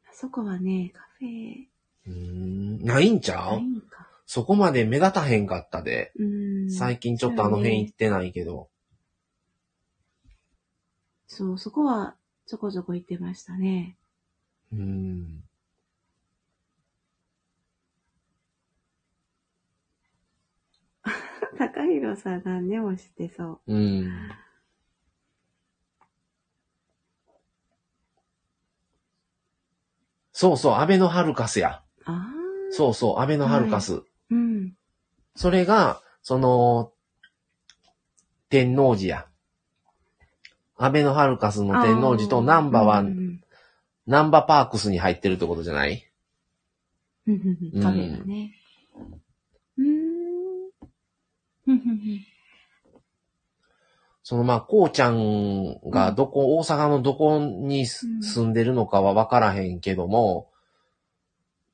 あそこはね、カフェ、うーん、ないんちゃないうんか。そこまで目立たへんかったで。うん。最近ちょっとあの辺行ってないけど。そう、そこはちょこちょこ行ってましたね。うーん。高弘さん何でもしてそう？うん。そうそう、アベノハルカスや。ああ。そうそう、アベノハルカス。うん。それが、その、天王寺や。アベノハルカスの天王寺とナンバは、うんうんナンバパークスに入ってるってことじゃない？うんうんうんカフェがね。うーん。うんうんうんそのまあ、こうちゃんがどこ、大阪のどこに住んでるのかはわからへんけども、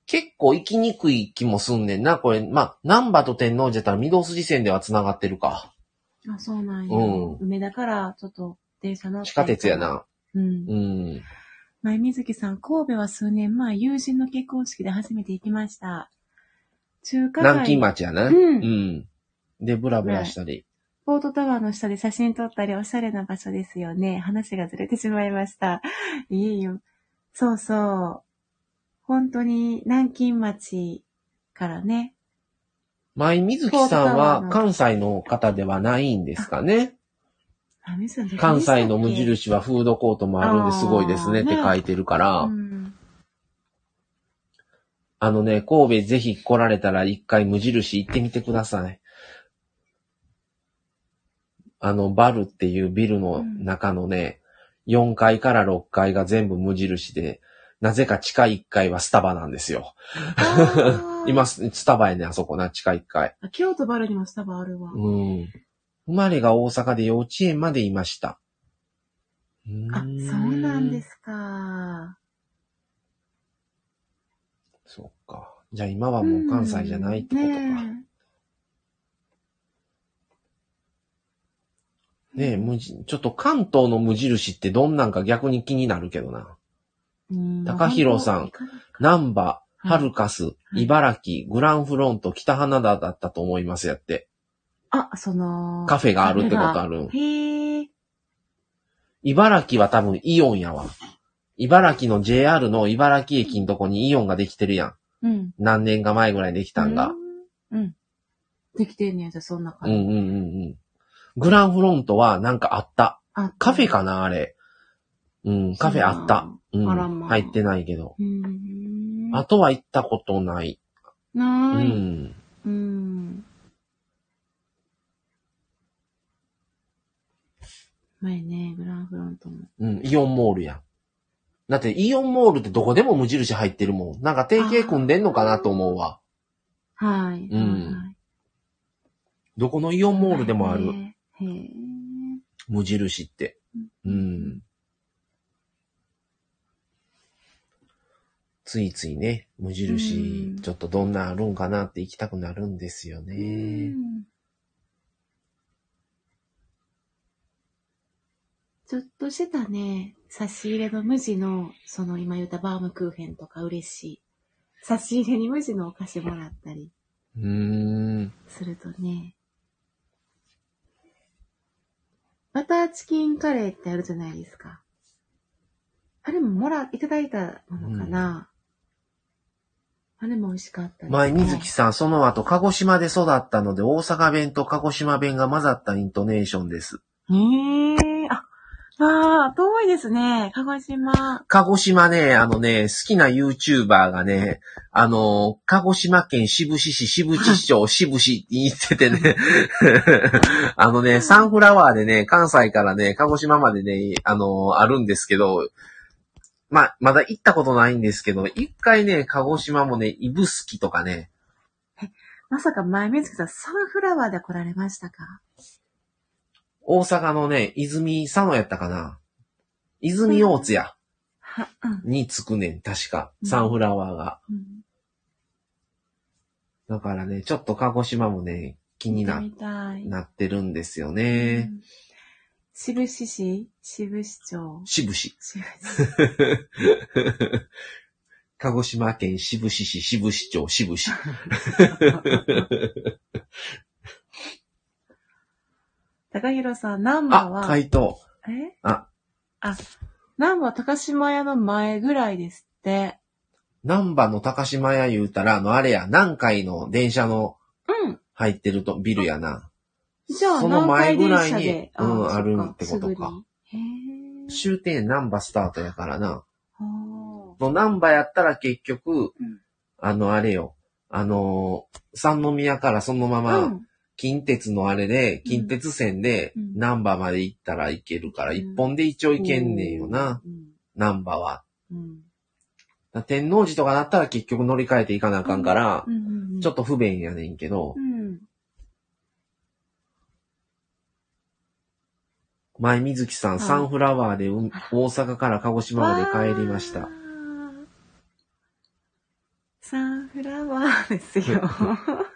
結構行きにくい気もすんねんな。これ、まあ、南波と天王寺やったら御堂筋線では繋がってるか。あ、そうなんや。うん梅田からちょっと電車乗って。地下鉄や。な。うんう。ん。前水木さん、神戸は数年前、友人の結婚式で初めて行きました。中華街。南京町やな。うんうん。で、ブラブラしたり。ポートタワーの下で写真撮ったりおしゃれな場所ですよね。話がずれてしまいました。いいよ。そうそう。本当に南京町からね。前水木さんは関西の方ではないんですかね。関西の無。印はフードコートもあるんですごいですねって書いてるから。うん。あのね、神戸ぜひ来られたら一回無印行ってみてください。あの、バルっていうビルの中のね、4階から6階が全部無印で、なぜか地下1階はスタバなんですよ。今、スタバやね、あそこな、地下1階。あ京都バルにもスタバあるわ。うん。生まれが大阪で幼稚園までいました。あ、そうなんですか。そっか。じゃあ今はもう関西じゃないってことか。ねえ、ねえ無ちょっと関東の無印ってどんなんか逆に気になるけどな。高弘さん、南波、ハルカス、茨城、グランフロント、北花田だったと思いますやって。あ、その、カフェがあるってことある。がへえ。茨城は多分イオンやわ。茨城の JR の茨城駅のとこにイオンができてるやん。うん。何年か前ぐらいできたんが。うん。うん。できてんねや、じゃあそんな感じ。うんうんうんうん。グランフロントはなんかあった。あカフェかなあれ。うん、カフェあった。うん。あらまあ入ってないけど。うん。あとは行ったことない。うなーい。ん。うん。前ね、グランフロントも。うん、イオンモールや。だってイオンモールってどこでも無印入ってるもん。なんか提携組んでんのかなと思うわ。はい。うんはいどこのイオンモールでもある。へえ。へえ無印って。うん。ついついね、無う印ん、ちょっとどんなあるんかなって行きたくなるんですようね。んちょっとしたね、差し入れの無地の、その今言ったバームクーヘンとか嬉しい。差し入れに無地のお菓子もらったりうーん。するとね。バターチキンカレーってあるじゃないですか。あれももら、いただいたものかな、あれも美味しかったです、前水木さん、その後、鹿児島で育ったので、大阪弁と鹿児島弁が混ざったイントネーションです。へえあ、ああ、遠いですね。鹿児島。鹿児島ね、あのね、好きな YouTuber がね、あの、鹿児島県志布志市、志布志市長、志布志って言っててね、あのね、サンフラワーでね、関西からね、鹿児島までね、あの、あるんですけど、まあ、まだ行ったことないんですけど、一回ね、鹿児島もね、指宿とかね、まさか前水木さん、サンフラワーで来られましたか？大阪のね、泉佐野やったかな。泉大津や、は、うん。に着くねん、確か。うんサンフラワーが。うんだからね、ちょっと鹿児島もね、気にな見てみたい。なってるんですようね。ん志布志市？志布志町？志布志。志布志。鹿児島県志布志市志布志町志布志。高弘さん、南波あ、は、回答。え？あ、あ、南波は高島屋の前ぐらいですって。南波の高島屋言うたら、あの、あれや、南海の電車のうん。入ってると、ビルやな。じゃあ、その前ぐらいに南海電車でうんあるってことかすぐにへえ。終点南波スタートやからな。ほの南波やったら結局、うんあの、あれよ。あのー、三宮からそのまうま、ん。近鉄のあれで、うん近鉄線でうん南波まで行ったら行けるから、うん一本で一応行けんねんよな、うん。南波は。天王寺とかだったら結局乗り換えていかなあかんから。ちょっと不便やねんけどう、ん。前水木さん、はいサンフラワーでうん大阪から鹿児島まで帰りました。サンフラワーですよ。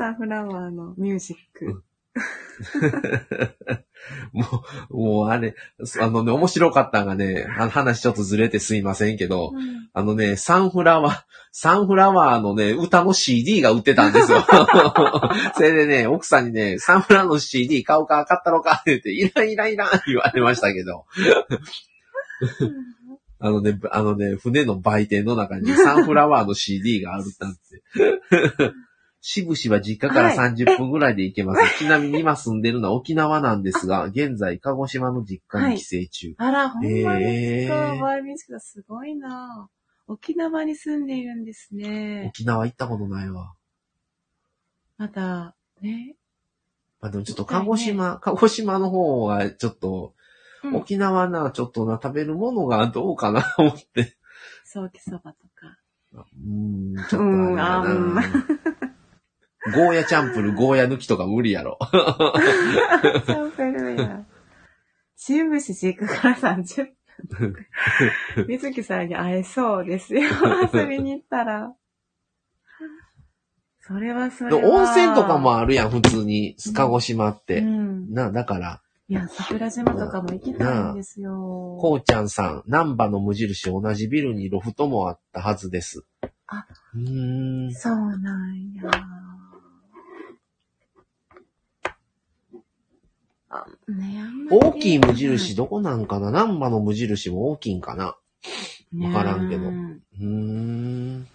サンフラワーのミュージック。もう、もうあれ、あのね、面白かったんがね、あの話ちょっとずれてすいませんけど、うんあのね、サンフラワー、サンフラワーのね、歌の CD が売ってたんですよ。それでね、奥さんにね、サンフラワーの CD 買うか買ったろかって言って、いらんいらんいらん言われましたけど、あのね、あのね、船の売店の中にサンフラワーの CD があるなんて。しぶしは実家からはい30分ぐらいで行けます。ちなみに今住んでるのは沖縄なんですが、現在鹿児島の実家に帰省中。あら、ほんまですか。すごいな沖縄に住んでいるんですね。沖縄行ったことないわ。また、ね。まあでもちょっと鹿児島、鹿児島の方はちょっと、うん沖縄な、ちょっとな、食べるものがどうかな思って。ソーキそばとか。うーん、ちょっとあれやうん。ゴーヤチャンプル、ゴーヤ抜きとか無理やろ。サンフルや。新聞紙実家から30分。水木さんに会えそうですよ。遊びに行ったら。それはそれでは。温泉とかもあるやん、普通に。鹿児島っうて。ん。な、だから、いや、桜島とかも行きたいんですよ。こうちゃんさん、南波の無印同じビルにロフトもあったはずです。あ、うーん。そうなんや。あ、ね、あんまり大きい無印どこなんかな？南波の無印も大きいんかな？わからんけどねうーん。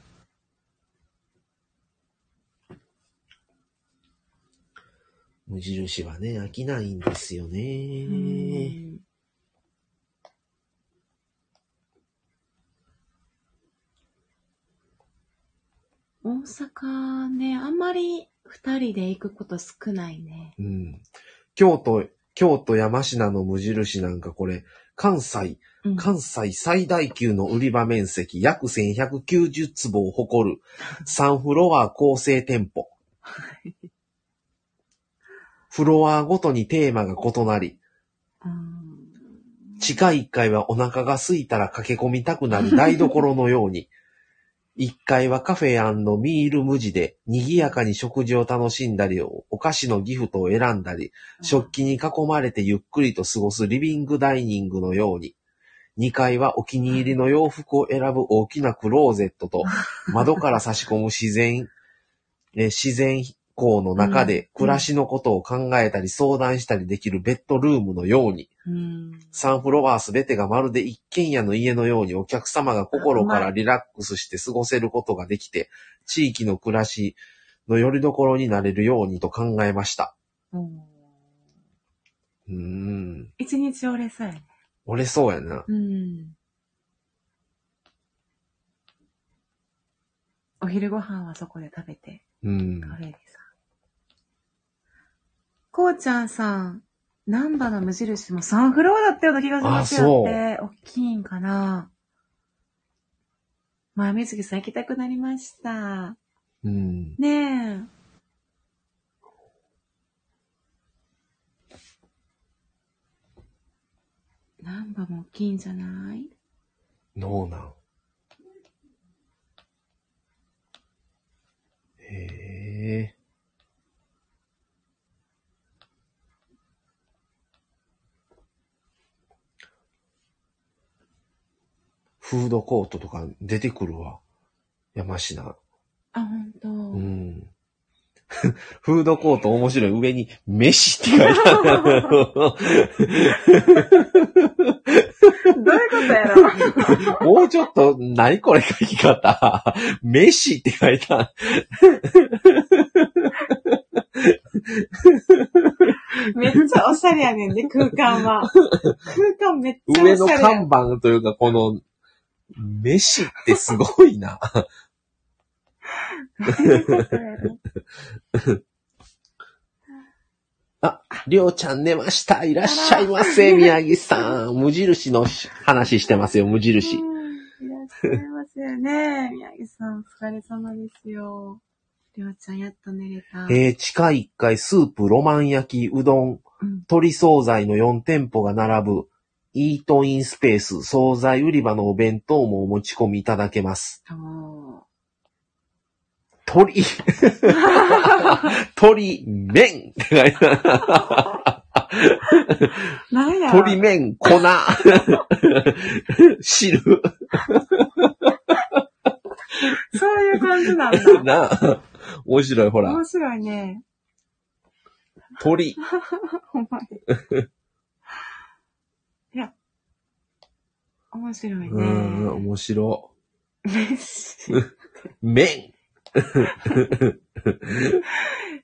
無印はね、飽きないんですようね。ん大阪ね、あんまり二人で行くこと少ないね。うん。京都、京都山科の無印なんかこれ、関西、うん。関西最大級の売り場面積約1190坪を誇る 3フロア構成店舗。フロアごとにテーマが異なり、うん地下1階はお腹が空いたら駆け込みたくなる台所のように、1階はカフェミール無地で賑やかに食事を楽しんだり、お菓子のギフトを選んだり、食器に囲まれてゆっくりと過ごすリビングダイニングのように、2階はお気に入りの洋服を選ぶ大きなクローゼットと、窓から差し込む自然、え自然光の中で暮らしのことを考えたり相談したりできるベッドルームのように、うん。3フロアすべてがまるで一軒家の家のようにお客様が心からリラックスして過ごせることができて、地域の暮らしの拠り所になれるようにと考えました。うんうーん。一日折れそうやね。折れそうやな。うん。お昼ご飯はそこで食べて、うん。カフェでさ。こうちゃんさん、ナンバの無印もサンフロアだったような気がしますよって。大きいんかな。まあ、水木さん行きたくなりました。うん。ねえ。ナンバも大きいんじゃない？どうなんへえ。フードコートとか出てくるわ。山科。あ、ほんと。うん。フードコート面白い。上に、飯って書いてある。どういうことやろ？もうちょっと、何これ書き方？飯って書いてある。めっちゃおしゃれやねんね、空間は。空間めっちゃ上のおしゃれや看板というか、この、飯ってすごいな。あ、りょうちゃん寝ました。いらっしゃいませ、宮城さん。無印の話してますよ、無印。うんいらっしゃいますよね。宮城さん、お疲れ様ですよ。りょうちゃん、やっと寝れた。えー、地下1階、スープ、ロマン焼き、うどん、うん鶏惣菜の4店舗が並ぶ、イートインスペース、惣菜売り場のお弁当もお持ち込みいただけます。お鶏、鶏麺って書いてあるーなんや鶏麺、粉、汁、そういう感じなんだ。なあ、面白い、ほら面、白いね。鶏、ほんまに。いや、面白いね。うん、面白。麺、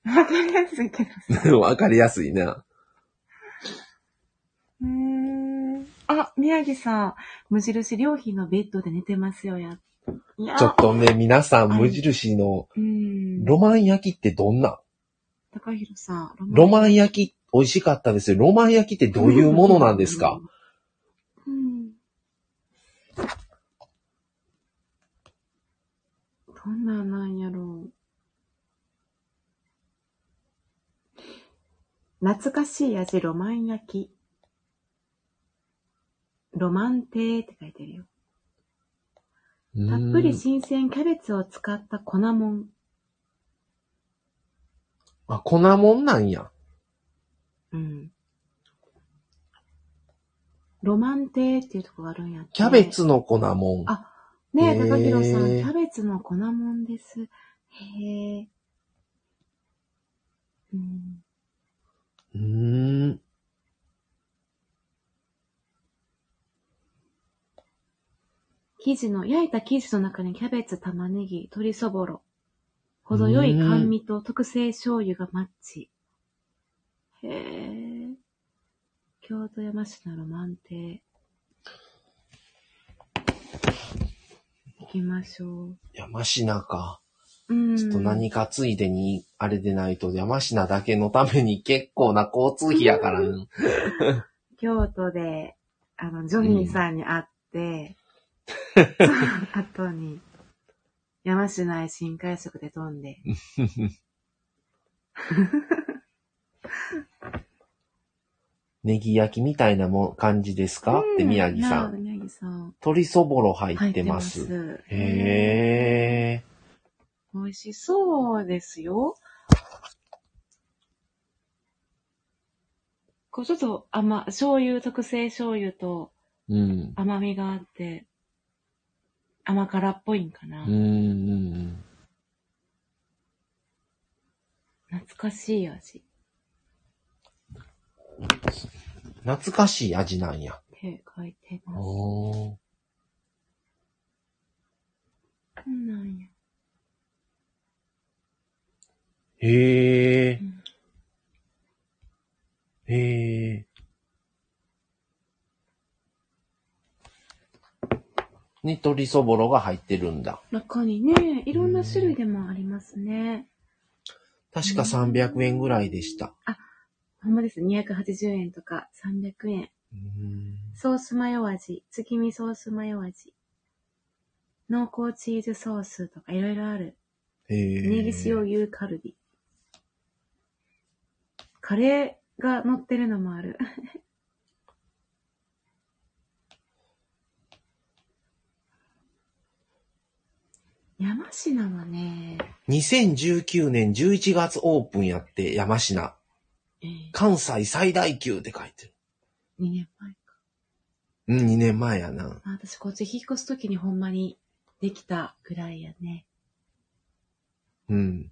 わかりやすいけどさ。わかりやすいな。うーん。あ、宮城さん、無印良品のベッドで寝てますよ、や。ちょっとね、皆さん、はい無印のうん。ロマン焼きってどんな？高弘さん、ロマン焼き、美味しかったですよ。ロマン焼きってどういうものなんですか？うん。どんなんなんやろう。懐かしい味、ロマン焼き。ロマン亭って書いてるよ。たっぷり新鮮キャベツを使った粉もん。あ、粉もんなんや。うん。ロマン亭っていうとこがあるんやって。キャベツの粉もん。あねえ、高弘さん、キャベツの粉もんです。へえ。うん。うーん。生地の、焼いた生地の中にキャベツ、玉ねぎ、鶏そぼろ。程よい甘味と特製醤油がマッチ。へえ。京都山科ロマン亭。行きましょう。山科か。うん。ちょっと何かついでに、あれでないと、山科だけのために結構な交通費やから、う ん京都で、あの、ジョニーさんに会って、その 後に、山科へ新快速で飛んで、ネギ焼きみたいなもん感じですか、って宮城さ。うん宮城さん。鶏そぼろ入っててま。ますす。へ美味しそうですよ。こうちょっと甘、醤油、特製醤油と。甘みがあって、甘辛っぽいんかな。うんうん懐かしい味うん。懐かしい味なんや。って書いてます。おー。そうなんや。へえう。んへえ。に鶏そぼろが入ってるんだ。中にね、いろんな種類でもありますね。確か300円ぐらいでした。ほんまです。280円とか300円。うんソースマヨ味、月見ソースマヨ味、濃厚チーズソースとかいろいろある。へえ。ネギ塩牛カルビ。カレーが乗ってるのもある。山科はね、2019年11月オープンやって、山科。えー、関西最大級って書いてる。2年前か。うん、2年前やな。あ私こっち引っ越すときにほんまにできたぐらいやね。うん。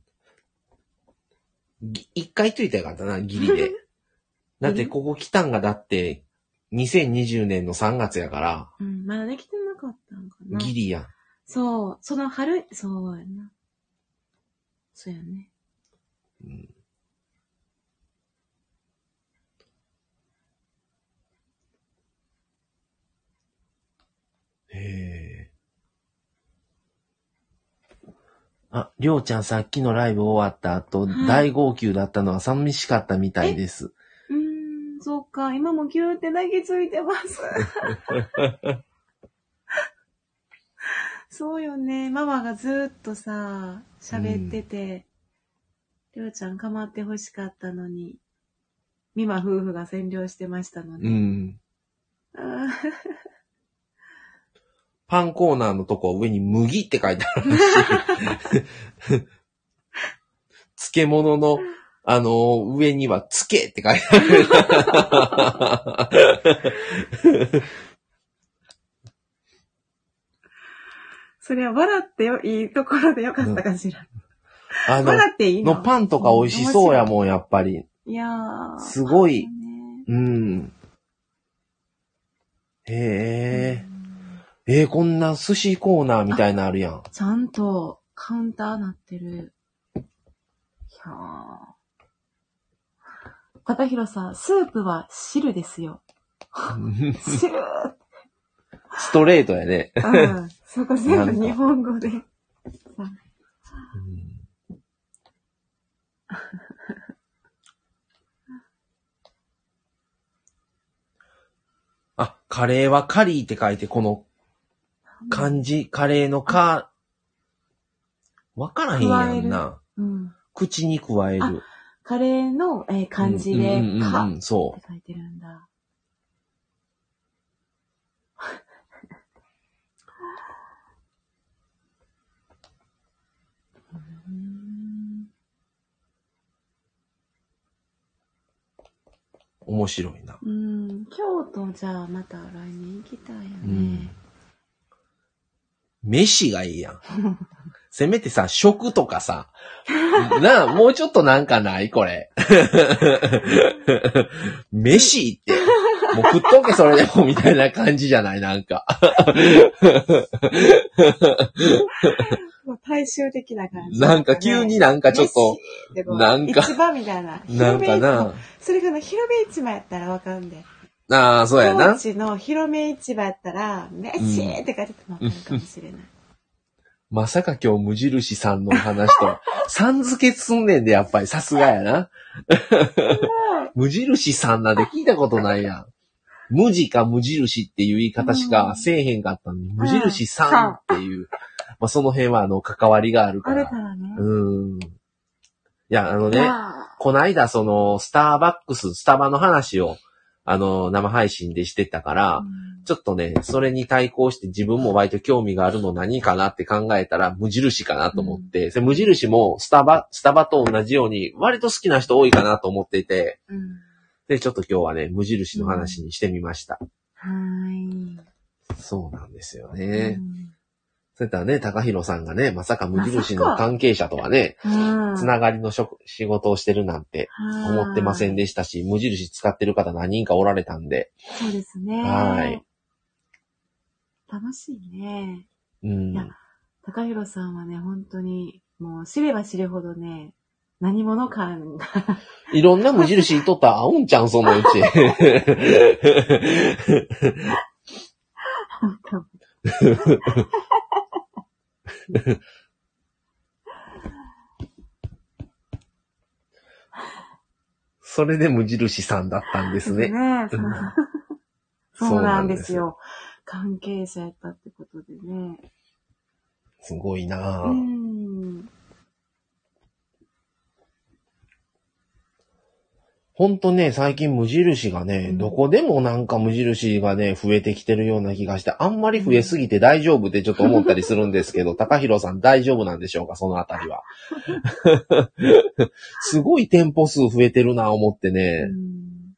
ぎ一回といたらよかったな、ギリで。だってここ来たんがだって、2020年の3月やから、うん、まだできてなかったんかな。ギリやん。そう、その春、そうやな。そうやね。うんへえ。あ、りょうちゃんさっきのライブ終わった後、はい大号泣だったのは寂しかったみたいです。うーん、そうか、今もギューって泣きついてます。そうよね。ママがずーっとさ、喋ってて、りょうちゃん構って欲しかったのに、美馬夫婦が占領してましたのうで。ん。あーパンコーナーのとこ上に麦って書いてあるらしい。漬物の、あのー上にはつけって書いてある。それは笑ってよ、いいところでよかったかしら。あの、笑っていいの？のパンとか美味しそうやもん、やっぱり。いやー。すごいねうん。へえ。えー、こんな寿司コーナーみたいなのあるやん。ちゃんとカウンターなってる。いやー。高弘さん、スープは汁ですよ。汁ストレートやね。うん。そこ全部日本語で。さあ、カレーはカリーって書いて、この漢字、カレーのか、わからへんやんな。うん。口に加える。カレーの、えー漢字でうんうんうんう、かん、そって書いてるんだ。うーん面白いな。うん。京都じゃあまた来年行きたいようんね。飯がいいやん。せめてさ、食とかさ、なあ、もうちょっとなんかない？これ。飯って。もう食っとけ、それでも、みたいな感じじゃない？なんか。大衆的な感じ、なんか急になんかちょっと、となんか市場みたいな。なんかな。それがな、広め市場やったらわかんで。ああ、そうやな高。知の広め市場やったら、メッシーって書いてたのわかもしれない。まさか今日無印さんの話と、さん付けすんねんで、やっぱりさすがやな。無印さんなんて聞いたことないやん。無地か無印っていう言い方しかせえへんかったのに、無印さんっていう、まあその辺はあの、関わりがあるかあるら。からね。うん。いや、あのね、まあこないだその、スターバックス、スタバの話を、あの、生配信でしてたから、うんちょっとね、それに対抗して自分も割と興味があるの何かなって考えたら無印かなと思って、それ無印もスタバ、スタバと同じように割と好きな人多いかなと思っていて、うん。で、ちょっと今日はね、無印の話にしてみました。はーい。そうなんですよね。うんそういったらね、高弘さんがね、まさか無印の関係者とはね、うんつながりの職仕事をしてるなんて思ってませんでしたし、無印使ってる方何人かおられたんで、そうですね。はい。楽しいね。うんい。や高弘さんはね、本当に、もう知れば知るほどね、何者感が、いろんな無印とったら合うんちゃうん、そのうち。それで無印さんだったんですね。ねそうなんですすよ。関係者やったってことでね。すごいなうぁ。ほんとね、最近無印がね、うんどこでもなんか無印がね、増えてきてるような気がして、あんまり増えすぎて大丈夫ってちょっと思ったりするんですけど、高弘さん大丈夫なんでしょうか、そのあたりは。すごい店舗数増えてるなぁ思ってうね。ん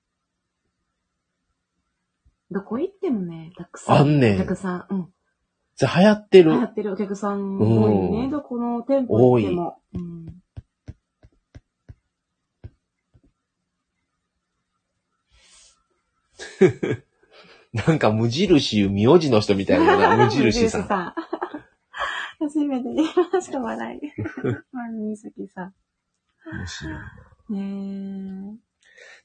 どこ行ってもね、たくさん。あんねんお客さん。うん。じゃ流行ってる。流行ってるお客さん多いね。うんどこの店舗行っても。うん。なんか無印名字の人みたいなな、無印さん。ん。初めて言いました、笑い。万みさきさ面白いん。ね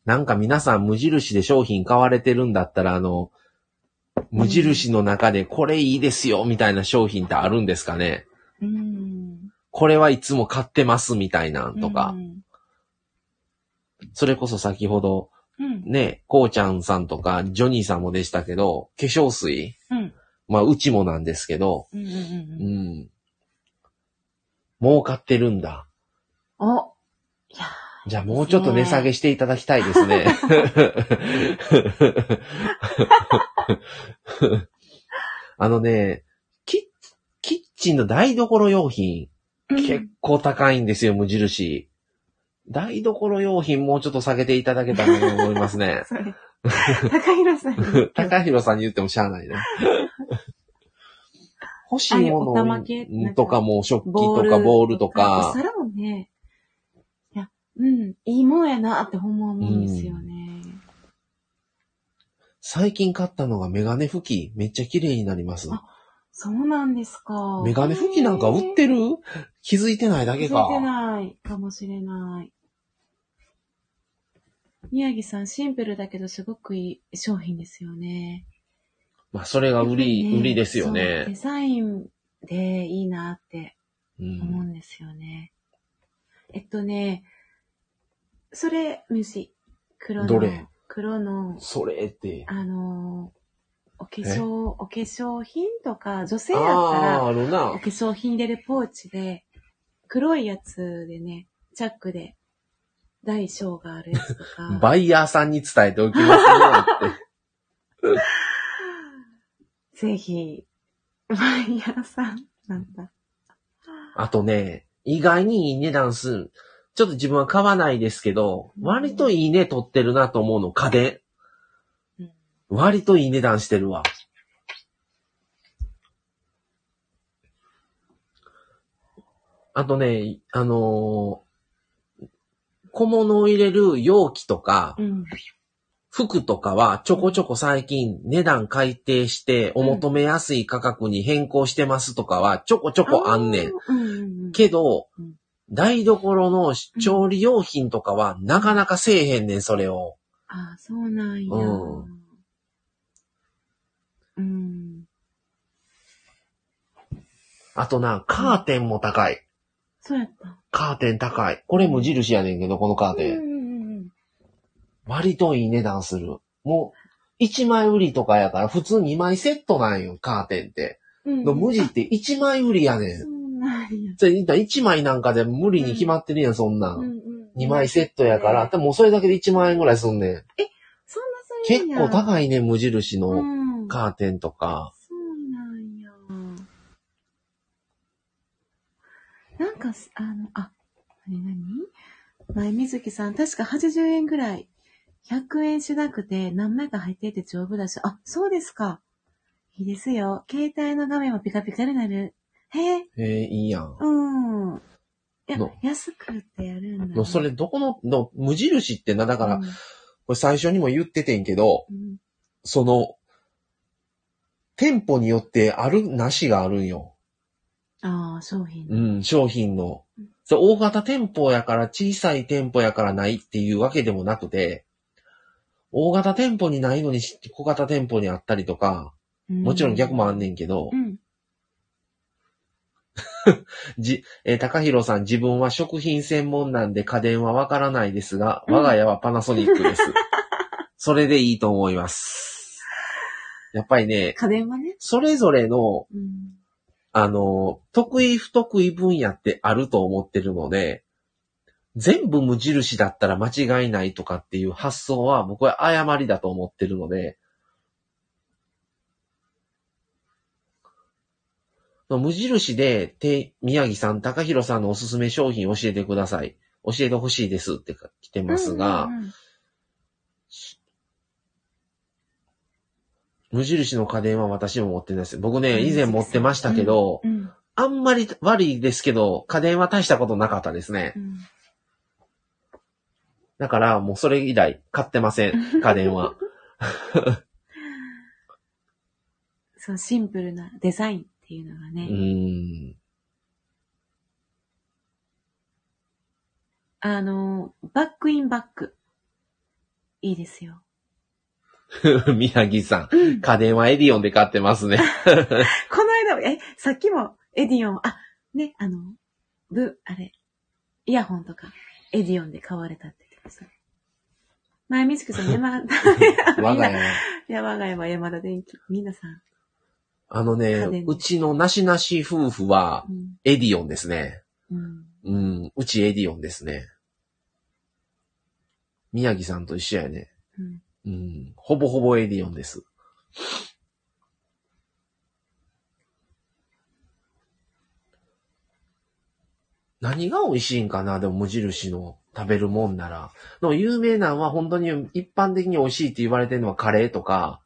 なんか皆さん無印で商品買われてるんだったら、あの、無印の中でこれいいですよみたいな商品ってあるんですかね？え。うん。これはいつも買ってますみたいなんとか。うん。それこそ先ほどうん。ね、こうちゃんさんとかジョニーさんもでしたけど、化粧水うん。まあうちもなんですけど、うん。うん。ううん。ん。もう買ってるんだ。おいやじゃあもうちょっと値下げしていただきたいですね。あのね、キキッチンの台所用品、ー結構高いんですよ、無印。台所用品もうちょっと下げていただけたらと思いますね。それ。高弘さんに。高弘さんに言ってもしゃあないね。欲しいものとかも食器とかボールとおか、皿もね、いや、うん、いいものやなってほんま思うんですよね。最近買ったのがメガネ拭き、めっちゃ綺麗になります。あそうなんですか。メガネ拭きなんか売ってる？気づいてないだけか気づい。てないかもしれない。宮城さん、シンプルだけどすごくいい商品ですよね。まあ、それが売り、ね売りですよそうねデ。ザインでいいなってう。思うんんですよね。えっとね、それ、虫。黒の。どれ？黒の、それって。あのー、お化粧、お化粧品とか、女性やったら、ー、あるおな。化粧品入れるポーチで、黒いやつでね、チャックで、大小があるやつとか。バイヤーさんに伝えておきますねって。ぜひ、バイヤーさんなんだ。あとね、意外にいい値段する、ちょっと自分は買わないですけど、うん割といいね取ってるなと思うの、家電。うん割といい値段してるわ。あとね、あのー小物を入れる容器とか、うん。服とかはちょこちょこ最近値段改定してお求めやすい価格に変更してますとかはちょこちょこあんねん。けどうん、台所の調理用品とかはなかなかせえへんねん、それを。ああ、そうなんや。うんうん。あとな、カーテンも高い。そうやった。カーテン高い。これ無印やねんけど、このカーテン。割といい値段する。もう、1枚売りとかやから、普通2枚セットなんよ、カーテンって。うん。の無地って1枚売りやね。そうんなんや。それ1枚なんかで無理に決まってるやん、そんなん。うんうん。2枚セットやから、でもそれだけで1万円ぐらいすんねん。そんなするんや。結構高いね、無印うのん。カーテンとか。そうなんや。なんかす、あの、あ、なになに前水木さん、確か80円ぐらい。100円しなくて何枚か入っていて丈夫だし、あ、そうですか。いいですよ。携帯の画面もピカピカになる。へえ、えー、いいやん。うん。いやの、安くってやるんだ、ね。のそれ、どこの、の無印ってな、だから、うんこれ最初にも言っててんけど、うんその、店舗によってある、なしがあるんよ。ああ、商品。うん、商品のうん。それ大型店舗やから小さい店舗やからないっていうわけでもなくて、大型店舗にないのに小型店舗にあったりとか、もちろん逆もあんねんけどう、ん。じ、えー高弘さん自分は食品専門なんで家電はわからないですが、うん我が家はパナソニックです。それでいいと思います。やっぱりね、家電はね。それぞれの、うん。あの、得意不得意分野ってあると思ってるので、全部無印だったら間違いないとかっていう発想は僕は誤りだと思ってるので、無印で、て、宮城さん、高弘さんのおすすめ商品教えてください。教えてほしいですって来てますが、うんうんうん無印の家電は私も持ってないです。僕ね、以前持ってましたけど、うんあんまり悪いですけど、家電は大したことなかったですねう。んだから、もうそれ以来買ってません、家電は。そう、シンプルなデザインっていうのがうね。ーん。あの、バックインバック。いいですよ。宮城さん、うん家電はエディオンで買ってますね。この間も、え、さっきもエディオン、あ、ね、あの、ブ、あれ、イヤホンとか、エディオンで買われたって言ってましたね。前、みずきさん、山、我が家は。いや、我が家はヤマダ電機。皆さん。あのねうちのナシなし夫婦はうん。エディオンですね。うん。うん、うちエディオンですね。宮城さんと一緒やね。うん。うん、ほぼほぼエディオンです。何が美味しいんかな？でも無印の食べるもんなら。でも有名なのは本当に一般的に美味しいって言われてるのはカレーとか。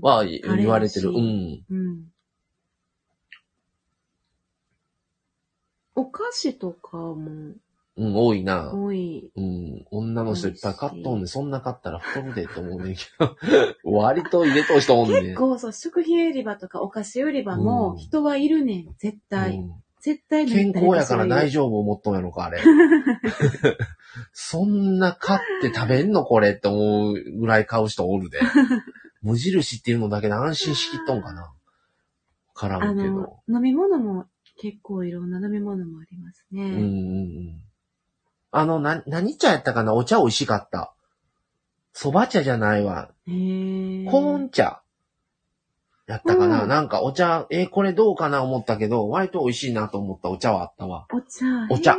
は言われてる。うん。うん。お菓子とかもうん、多いな。多い。うん。女の人いっぱい買っとんねん。そんな買ったら太るでと思うねんけど。割と入れとる人おんねん。結構そう、食品売り場とかお菓子売り場もうん人はいるねん。絶対。うん絶対健康やから大丈丈夫思っとんやろか、あれ。そんな買って食べんのこれって思うぐらい買う人おるで。無印っていうのだけで安心しきっとんかな。わからあんけどの。、飲み物も結構いろんな飲み物もありますうんうんね。うん。あの、な、何茶やったかな？お茶美味しかった。蕎麦茶じゃないわ。へーコーン茶。やったかな、うんなんかお茶、えーこれどうかな思ったけど、割と美味しいなと思ったお茶はあったわ。お茶。お茶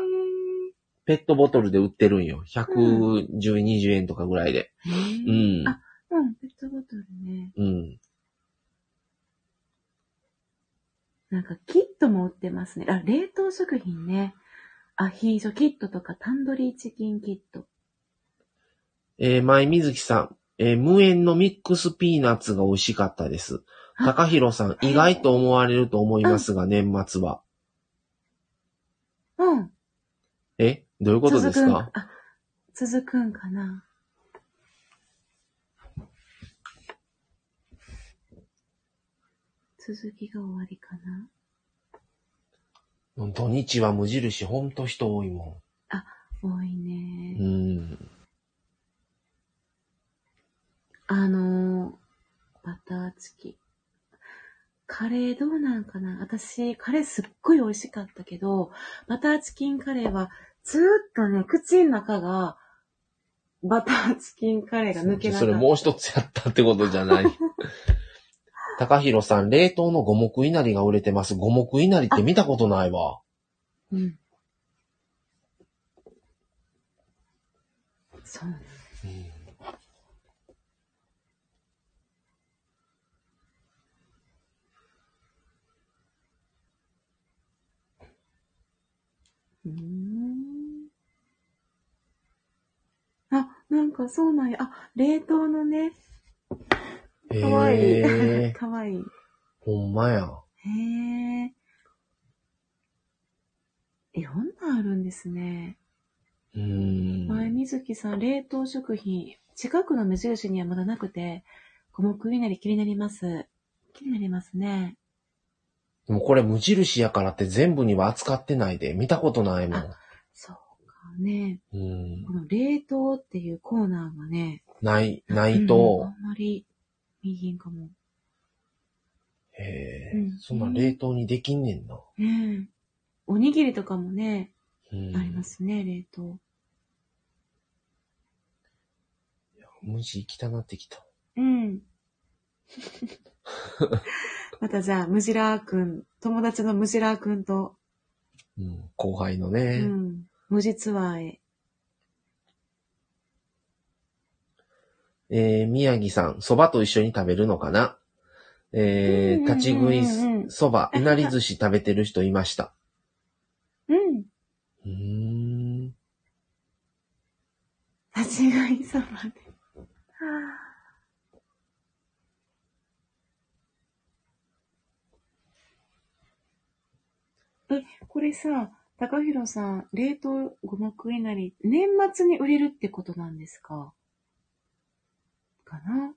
ペットボトルで売ってるんよ。110、20円とかぐらいで。へうーん。あうん、ペットボトルね。うん。なんかキットも売ってますね。あ、冷凍食品ね。アヒージョキットとかタンドリーチキンキット。えー、前水木さん、えー無塩のミックスピーナッツが美味しかったです。あ高弘さん、意外と思われると思いますが、年末は。うん。え？どういうことですかあ、続くんかな。続きが終わりかな。土日は無印、ほんと人多いも多いん。うね。ん。あのー、バターチキン。カレーどうなんかな？私、カレーすっごい美味しかったけど、バターチキンカレーはずーっとね、口の中が、バターチキンカレーが抜けなかった。それもう一つやったってことじゃない？高弘さん、冷凍の五目稲荷が売れてます。五目稲荷って見たことないわ。うん。そうね。うんうーん。あ、なんかそうなんや。あ、冷凍のね。へかわいい。え。かわいい。ほんまや。へえ。いろんなあるんですね。うーん。前水木さん、冷凍食品、近くの目印にはまだなくて、五目稲荷気になります。気になりますね。でもこれ無印やからって全部には扱ってないで、見たことないもん。そうかね。うんこ。の冷凍っていうコーナーがね、ない、ないうんとあ、んまり見えへんかも。へえ、うんそんな冷凍にできんねんな。ねえ。おにぎりとかもね、うん、ありますね、冷凍。虫汚なってきた。うん。またじゃあ、ムジラーくん、友達のムジラーくんと、うん、後輩のうね。ん、無事ツアーへ。えー、宮城さん、蕎麦と一緒に食べるのかな？えー、うんうんうんうん立ち食い蕎麦、いなり寿司食べてる人いました。うん。うーん。立ち食いそばで。はあえ、これさ、高弘さん、冷凍五目いなり、年末に売れるってことなんですか？かな。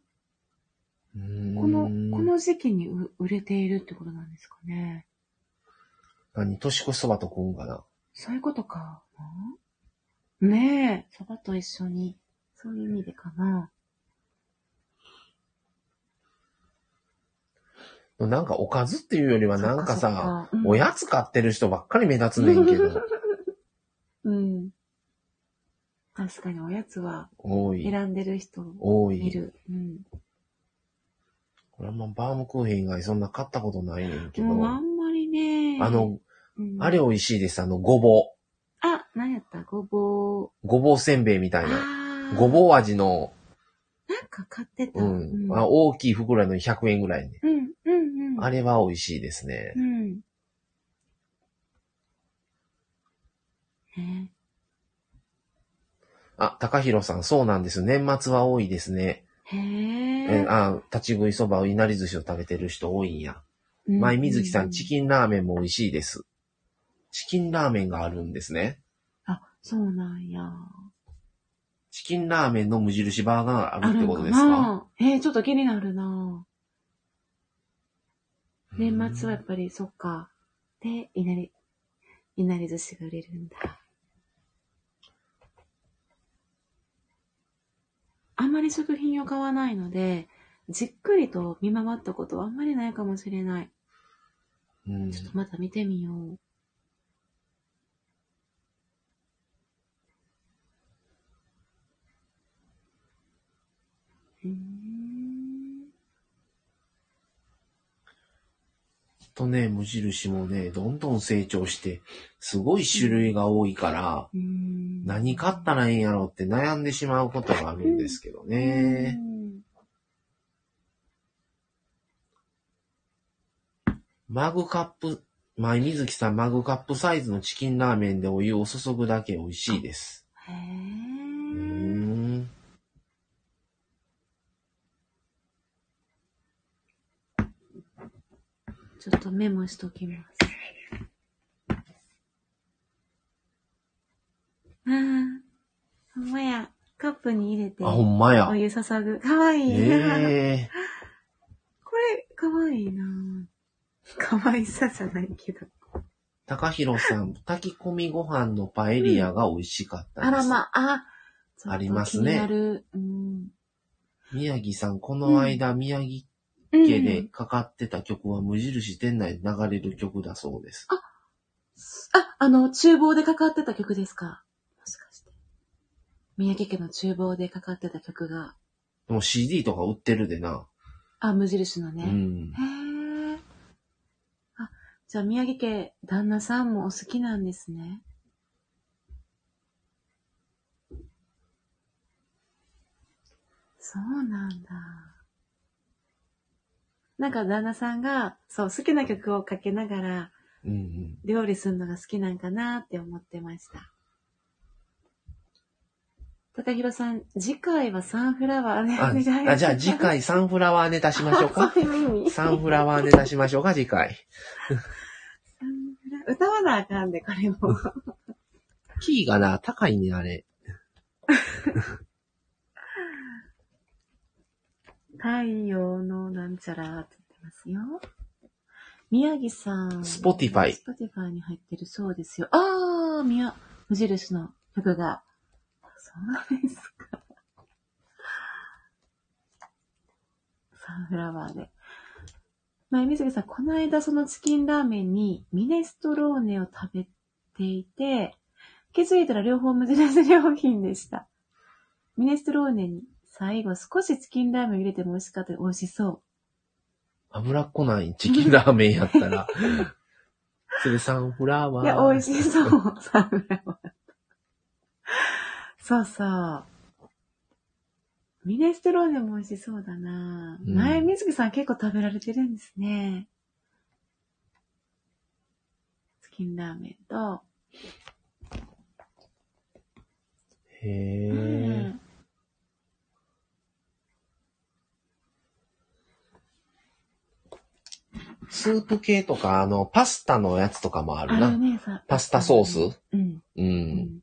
この、この時期にう売れているってことなんですかね。何？年越しそばと食うんかな。そういうことか。な。ねえ、そばと一緒に、そういう意味でかな。なんかおかずっていうよりはなんかさ、かか。うん。おやつ買ってる人ばっかり目立つねんけど、うん。確かにおやつは多い。選んでる人多い。いる。うん。これはまあバームクーヘン以外そんな買ったことないねんけど、もうあんまりね。あの、うんあれ美味しいです。あの、ごぼあ、何やった？ごぼう。う。ごぼうせんべいみたいな。ごぼう味の、なんか買ってた。うん。うん。あ大きい袋の100円ぐらいね。うん、うん、うん。あれは美味しいですねう。ん。ねあ、高弘さん、そうなんです。年末は多いですね。へええ。あ、立ち食いそば、いなり寿司を食べてる人多いんや。うん前水木さん、チン。キンラーメンも美味しいです。チキンラーメンがあるんですね。あ、そうなんや。チキンラーメンの無印バーガーがあるってことですか？なえー、ちょっと気になるな年末はやっぱり、そっか。で、いなり、いなり寿司が売れるんだ。あんまり食品を買わないので、じっくりと見回ったことはあんまりないかもしれない。うんちょっとまた見てみよう。とね、無印もね、どんどん成長して、すごい種類が多いから、うーん何買ったらええんやろうって悩んでしまうことがあるんですけどね。うんマグカップ前水木さん、マグカップサイズのチキンラーメンでお湯を注ぐだけ美味しいです。へー。ちょっとメモしときます。ああ、ほんまや。カップに入れてあ、ほんまやお。湯注ぐ。かわいい。ええ これ、かわいいなかわいさじゃないけど。高弘さん、炊き込みご飯のパエリアが美味しかったです。あらまあ、あ、りますね。うん。宮城さん、この間、宮城うん家でかかってた曲は無印店内で流れる曲だそうです。あ、あの、厨房でかかってた曲ですか？もしかして。宮城家の厨房でかかってた曲が、でも CD とか売ってるでな。あ、無印のうね。ん。へえ。あ、じゃあ宮城家、旦那さんもお好きなんですね。そうなんだ。なんか旦那さんが、そう、好きな曲をかけながらうんうん。料理するのが好きなんかなって思ってました。高弘さん、次回はサンフラワーね。あお願いしますあじゃあ次。回サンフラワーネタしましょうか？そういうサンフラワーネタしましょうか、次回。歌わなあかんで、これも。キーがな、高いね、あれ。太陽のなんちゃらって言ってますよ。宮城さん。Spotify Spotify に入ってるそうですよ。あー、宮、無印の曲が。そうですか。サンフラワーで。前、水木さん、この間そのチキンラーメンにミネストローネを食べていて、気づいたら両方無印良品でした。ミネストローネに最後少しチキンラーメンを入れても美味しかった。美味しそう。脂っこないチキンラーメンやったら。それサンフラワー。いや、美味しそう。サンフラワー。そうそう。ミネストローネも美味しそうだな、うん前、水木さん結構食べられてるんですね。チキンラーメンと。へえ。うんスープ系とか、あの、パスタのやつとかもあるな。ね、さ。パスタソース？うん。う。うんん。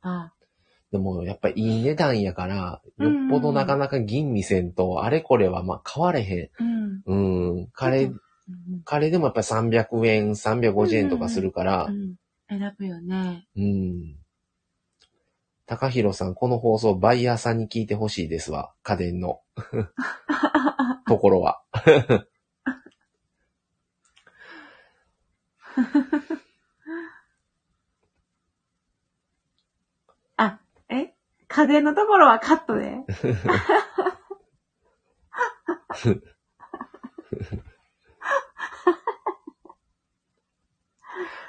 あ。でも、やっぱりいい値段やから、よっぽどなかなか吟味せんと、あれこれはまあ買われへうん。ん。うん。カレー、うんカレーでもやっぱり300円、350円とかするからう、ん。選ぶよね。うん。高弘さん、この放送バイヤーさんに聞いてほしいですわ。家電の ところは。あ、え？家電のところはカットで。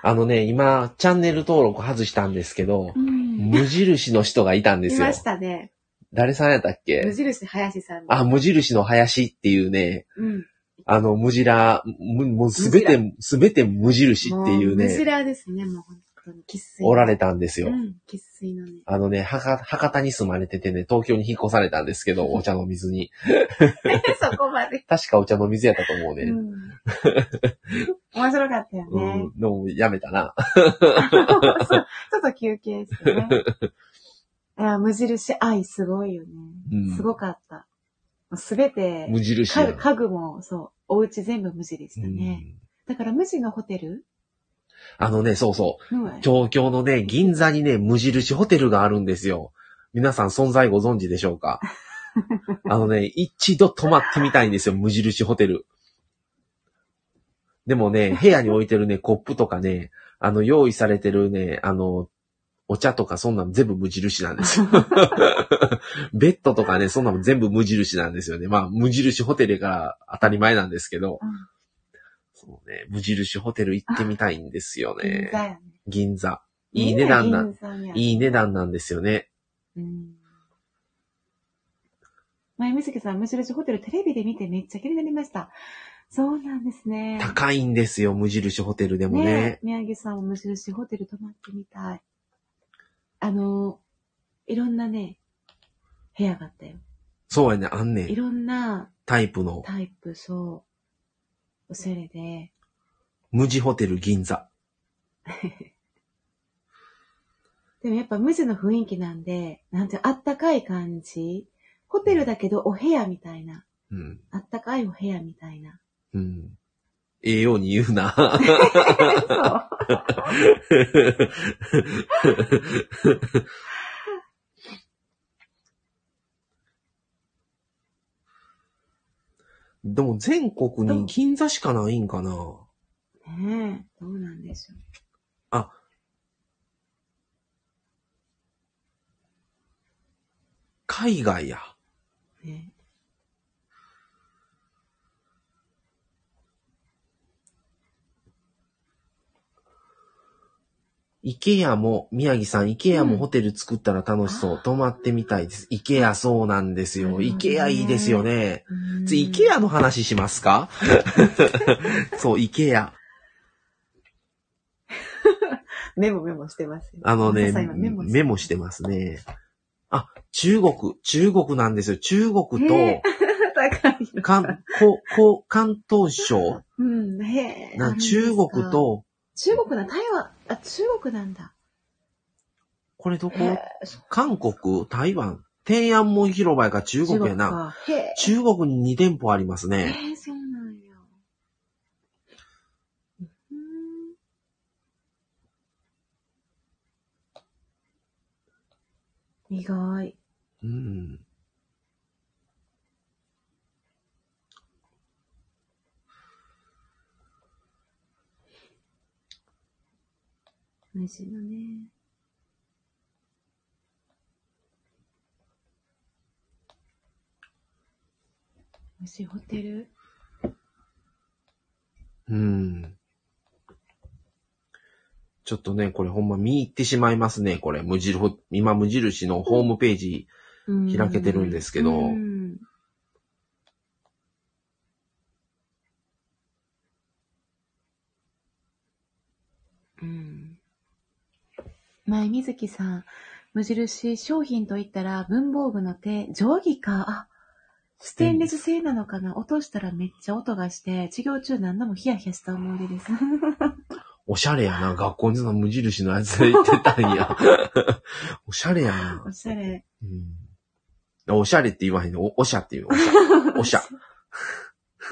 あのね、今、チャンネル登録外したんですけどう、ん。無印の人がいたんですよいま。したね。誰さんやったっ無け印林さんの。あ、無印の林っていうね、うん。あの、無印、むもうすべて、すべて無印っていうも無ね、印ですね、もう本当に。喫水。おられたんですよ。うん、喫水のね。あのね、博博多に住まれててね、東京に引っ越されたんですけど、お茶の水に。そこまで。確かお茶の水やったと思うね。うん。面白かったようね。ん。でもやめたな。ちょっと休憩してね。いや、無印愛すごいよね。うんすごかった。すべて、無印や家具家具も、そう、お家全部無地でしうたね。んだから無地のホテル？あのね、そうそう。の東京のね、銀座にね、無印ホテルがあるんですよ。皆さん存在ご存知でしょうか？あのね、一度泊まってみたいんですよ、無印ホテル。でもね、部屋に置いてるね、コップとかね、あの、用意されてるね、あの、お茶とかそんなの全部無印なんですよ。ベッドとかね、そんなの全部無印なんですよね。まあ、無印ホテルから当たり前なんですけど、うんそうね、無印ホテル行ってみたいんですよ銀ね。座やね。銀座。いい値段な、いい値段なんですよね。うん。前、水木さん、無印ホテルテレビで見てめっちゃ気になりました。そうなんですね。高いんですよ、無印ホテルでもね。ね宮城さんも無印ホテル泊まってみたい。あの、いろんなね、部屋があったよ。そうやね、あんねん。いろんなタイプの、タイプ、そう、おしゃれで、無地ホテル銀座。でもやっぱ無地の雰囲気なんで、なんてあったかい感じ。ホテルだけどお部屋みたいな。うん。あったかいお部屋みたいな。うん。ええように言うな。でも全国に銀座しかないんかな。ねえ、どうなんでしょう。あ。海外や。ねイケアも、宮城さん、イケアうんもホテル作ったら楽しそう。泊まってみたいです。イケアそうなんですよ。なるほどねイケアいいですよね。うん次、イケアの話しますか？そう、イケア。メモメモしてますよ。あのね、メモメモしてますね。あ、中国、中国なんですよ。中国と。関、こ、こ、関東省？うん、へえ。な中国。と、中国な、台湾、あ、中国なんだ。これどこ？韓国、台湾、天安門広場やから中国やな。中国に2店舗ありますね。えー、そうなんや。うん意外。うん。美味しいのね。美味しいホテル？うん。ちょっとね、これほんま見入ってしまいますね、これ。無印、今無印のホームページ。開けてるんですけどうんうん。前水木さん、無印商品と言ったら文房具の手、定規か。あ、ステンレス製なのかな落としたらめっちゃ音がして、授業中何度もヒヤヒヤした思い出です。おしゃれやな。学校にその無印のやつで行ってたんや。おしゃれやな。おしゃれ。うん、おしゃれって言わへんの。おおしゃっていう。おしゃ。おしゃ。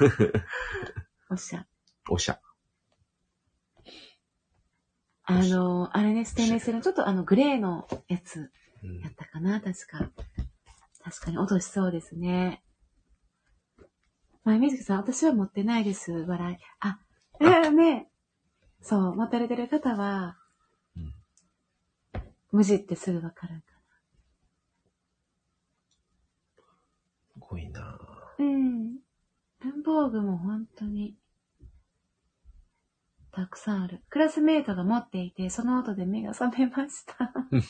おしゃ。おしゃ。あの、あれね、ステンレス製のちょっとあのグレーのやつうんやったかな、確か。確かに音しそうですね。前水木さん、私は持ってないです、笑い。あ、えー、ね。そう、持たれてる方は、うん無地ってすぐわかるかすごいなな。うん。文房具も本当に、たくさんある。クラスメートが持っていて、その音で目が覚めましたうん。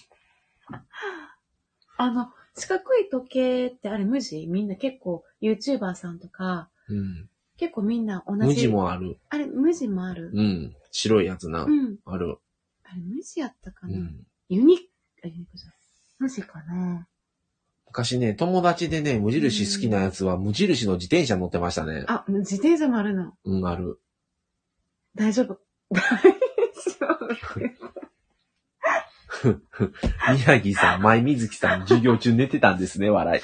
あの、四角い時計ってあれ無地？みんな結構 YouTuber さんとか、うん。結構みんな同じ。無地もある。あれ、無地もある？うん。白いやつな。うん。ある。あれ、無地やったかな？うん。ユニック、あ、ユニックじゃない。無地かな？昔ね、友達でね、無印好きなやつは無印の自転車乗ってましたね。あ、自転車もあるの。うん、ある。大丈夫。大丈夫。宮城さん、前水木さん、授業中寝てたんですね、笑い。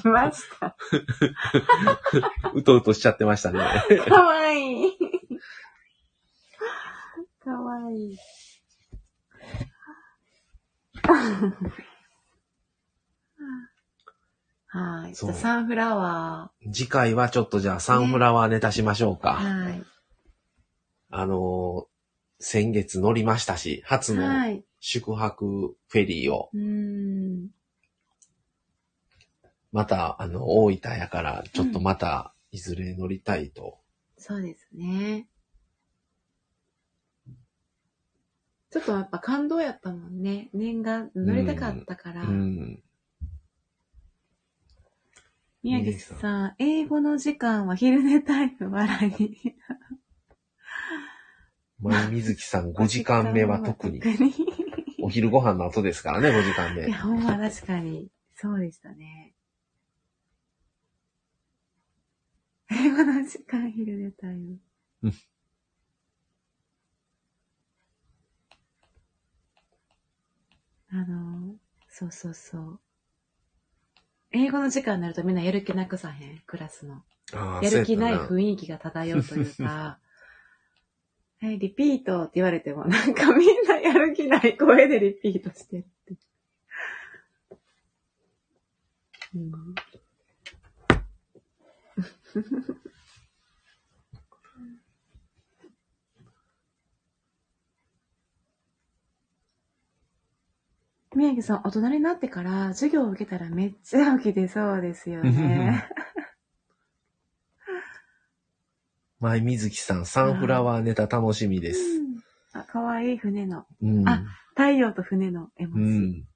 来ました。うとうとしちゃってましたね。かわいい。かわいい。はい。じそうゃあサンフラワ次回はちょっとじゃあサンフラワーネタしましょうー。か。はい。あのー先月乗りましたし、初のはい。宿泊フェリーを、うーん。また、あの、大分やから、ちょっとまた、いずれ乗りたいと。そうですね。ちょっとやっぱ感動やったもんね。念願乗りたかったから。うん。宮城さん、英語の時間は昼寝タイム笑い。前水木さん5時間目は特 に。お昼ご飯の後ですからね、5時間目い。や、ほんま確かに。そうでしたね。英語の時間昼寝タイム。うんあの、そうそうそう。英語の時間になるとみんなやる気なくさへん、クラスの。あーやる気ない雰囲気が漂うというか、は い、リピートって言われても、なんかみんなやる気ない声でリピートしてるって。うん、宮城さん、大人になってから授業を受けたらめっちゃ起きてそうですよね。前水木さん、サンフラワーネタ楽しみです。うんあ、かわいい船の。うん。あ太陽と船の絵う文字。ん。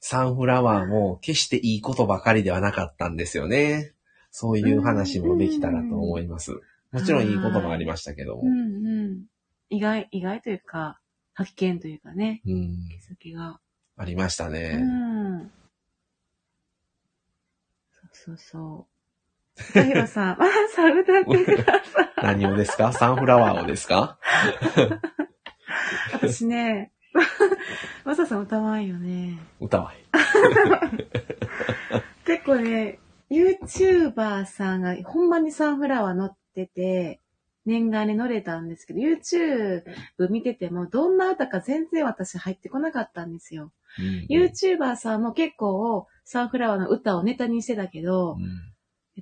サンフラワーも決していいことばかりではなかったんですよね。そういう話もできたらと思います。もちろんいいこともありましたけどもう。んうん。意外、意外というか、発見というかね、うん。気づきが。ありましたうね。ん。そうそうそう。たひろさん、ま あ、さ、歌ってください。何をですか？サンフラワーをですか？私ね、まささん歌わんよね。歌わへん。結構ね、YouTuber さんがほんまにサンフラワー乗ってて、念願に乗れたんですけど、YouTube 見ててもどんな歌か全然私入ってこなかったんですよ。うん YouTuber さんも結構サンフラワーの歌をネタにしてたけどう、ん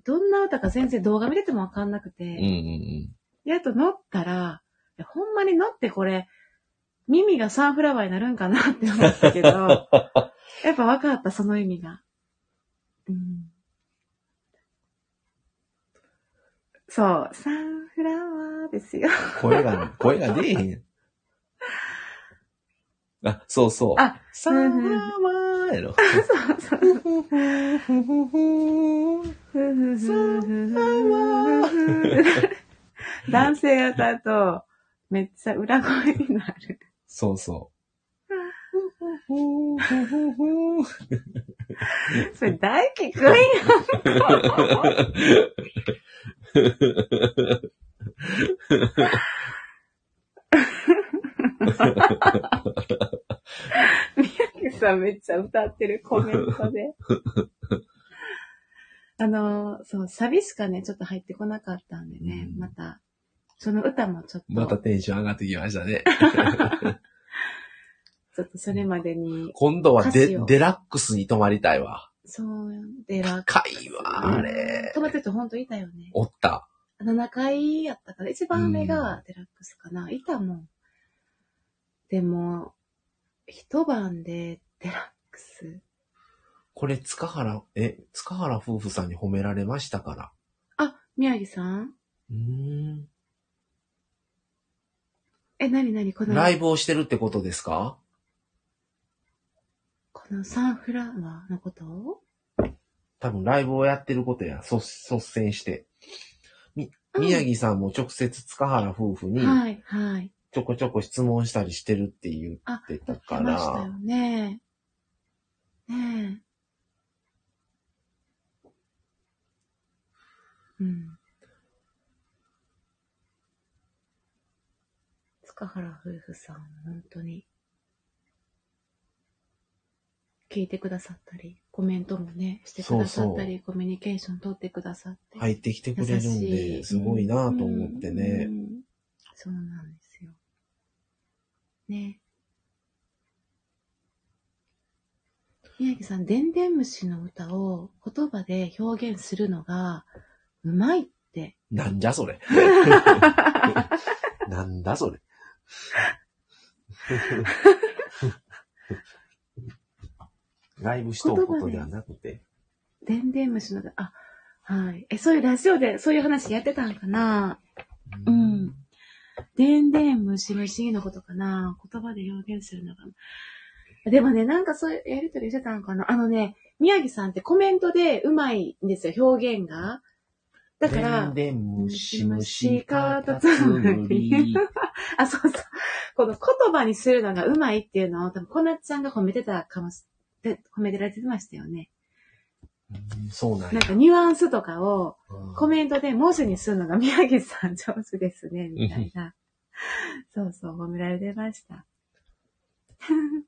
どんな歌か全然動画見ててもわかんなくうんうて、んやっと乗ったら、ほんまに乗ってこれ、耳がサンフラワーになるんかなって思ったけど、やっぱ分かった、その意味が。うん、そう、サンフラワーですよ。声が、声が出えへん。あ、そうそう。あ、サンフラワーやろ。そうそう。男性が歌うと、めっちゃ裏声になる。そうそそれ大輝くんや 宮城さんめっちゃ歌ってるコメントで。あの、そう、サビしかね、ちょっと入ってこなかったんでね、うんまた、その歌もちょっと、またテンション上がってきましたね。ちょっとそれまでに、今度はデデラックスに泊まりたいわ。そう、で、ラ高いわ、あれ。止まってる人ほんといたよね。おった。7階やったから、一番目がデラックスかな。いたもん。でも、一晩でデラックス。これ、塚原、え、塚原夫婦さんに褒められましたから。あ、宮城さんうーん。え、なになにこの、ライブをしてるってことですか？このサンフラワーのこと？を多分ライブをやってることや、率率先して。み、宮城さんも直接塚原夫婦にはい、はい。ちょこちょこ質問したりしてるって言ってたか来ましたよら、ね。ねえ。うん。塚原夫婦さん、本当に。聞いてくださったり、コメントもね、してくださったり、コミュニケーション取ってくださって。入ってきてくれるんで、いすごいなと思ってねう。んそうなんですよ。ね。宮城さん、でんでん虫の歌を言葉で表現するのがうまいって。なんじゃそれ。なんだそれ。ライブしとうことではなくて。でんでん虫の歌、あ、はい。え、そういうラジオでそういう話やってたんかなうん。でんでん虫虫のことかな言葉で表現するのかなでもね、なんかそういうやりとりしてたんかなあのね、宮城さんってコメントでうまいんですよ、表現が。だから、でんむしむし虫かたつつむり。あ、そうそう。この言葉にするのがうまいっていうのを、多分、こなっちゃんが褒めてたかもし、で褒めてられてましたよね。うんそうなんやなん。かニュアンスとかをうんコメントで文字にするのが宮城さん上手ですね、みたいな。そうそう、褒められてました。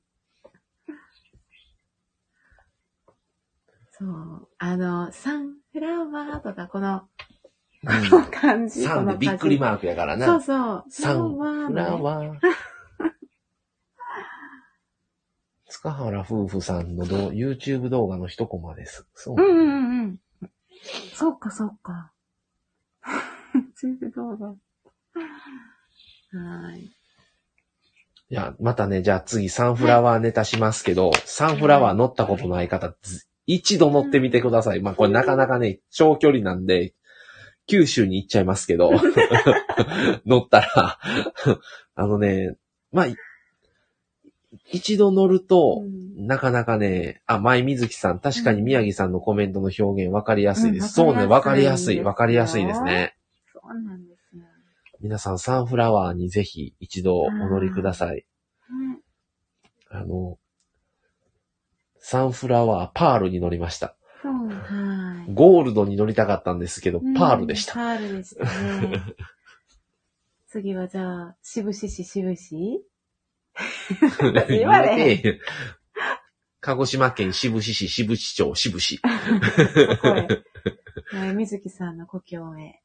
そう。あの、サンフラワーとか、この、この感じ。サンでびっくりマークやからな。そうそう。サンフラワー。塚原夫婦さんのど YouTube 動画の一コマです。そう。うんうんうんうん。そっかそっか。チーズ動画。はい。いや、またね、じゃあ次サンフラワーネタしますけど、サンフラワー乗ったことない方、ず一度乗ってみてください。まあこれなかなかね、長距離なんで、九州に行っちゃいますけど、乗ったら、あのね、まあ、い一度乗ると、うんなかなかね、あ、舞水木さん、確かに宮城さんのコメントの表現分かりやすいです。うんそうね、分かりやすい、わ分かりやすいですね。そうなんですよ。皆さん、サンフラワーにぜひ一度お乗りください。うんあの、サンフラワーパールに乗りました。そう、はい。ゴールドに乗りたかったんですけど、うんパールでした。パールでしたね。次はじゃあ、渋市市渋市 言われへん 鹿児島県志布志市志布志町志布志。水木 さんの故郷へ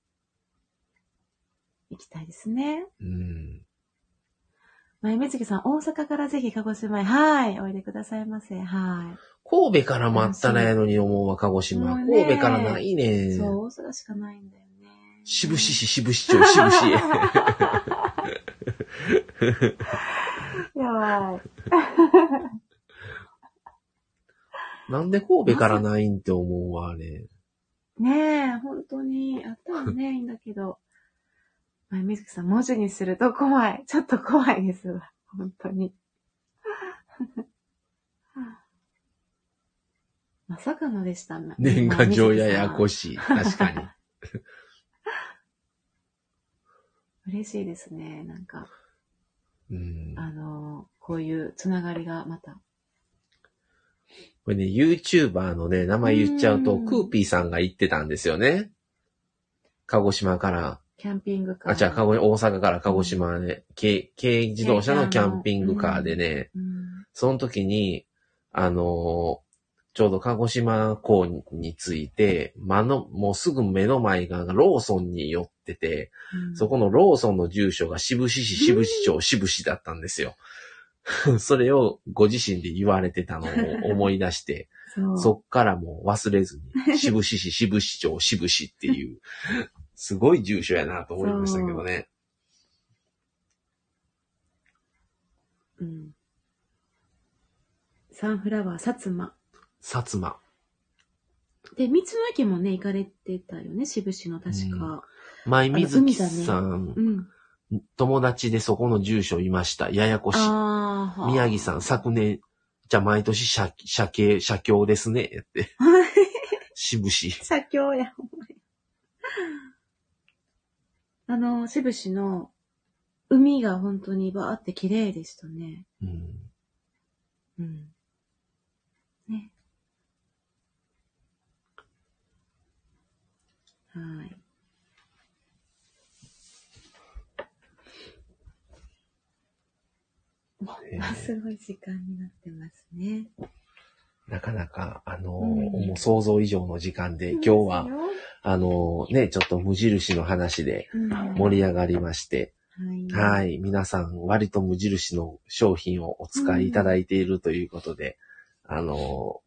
行きたいですね。うん。前水木さん、大阪からぜひ鹿児島へ、はい、おいでくださいませ。は神戸からもあったらやのに思うわ、鹿児島。神戸からないい。ね。そう、大阪しかないんだよね。志布志市志布志町志布志。やばい。なんで神戸からないんって思うわ、あれ。ねえ、本当に、あったらね、いいんだけど。前水木さん、文字にすると怖い。ちょっと怖いですわ。本当に。まさかのでしたね。年賀状ややこい。しい。確かに。嬉しいですね。なんか、うん。あの、こういうつながりがまた。これね、YouTuber のね、名前言っちゃうと、うんクーピーさんが言ってたんですよね。鹿児島から、キャンピングカー。あ、じゃあ、鹿児大阪から鹿児島で、軽、軽自動車のキャンピングカーでね、うん。その時に、あのーちょうど鹿児島港について、まの、もうすぐ目の前がローソンに寄ってて、うんそこのローソンの住所が渋市市渋市町渋市だったんですよ。それをご自身で言われてたのを思い出して、そう。そっからもう忘れずに、渋市市渋市町渋市っていう、すごい住所やなと思いましたけどね。うん。サンフラワー、薩摩。薩摩。で、道の駅もね、行かれてたよね、渋市の確か。舞水木あさん、うん。友達でそこの住所いました。ややこしい。宮城さん、昨年、じゃあ毎年社、社系、社協ですね、って。渋市。社協や、ほんまにあの、渋市の海が本当にバーって綺麗でしたね。うん。うん。えーすごい時間になってますね。なかなか、あのもう想像以上の時間で、今日は、あのーね、ちょっと無印の話で盛り上がりまして、りはい。皆さん、割と無印の商品をお使いいただいているということで、あの、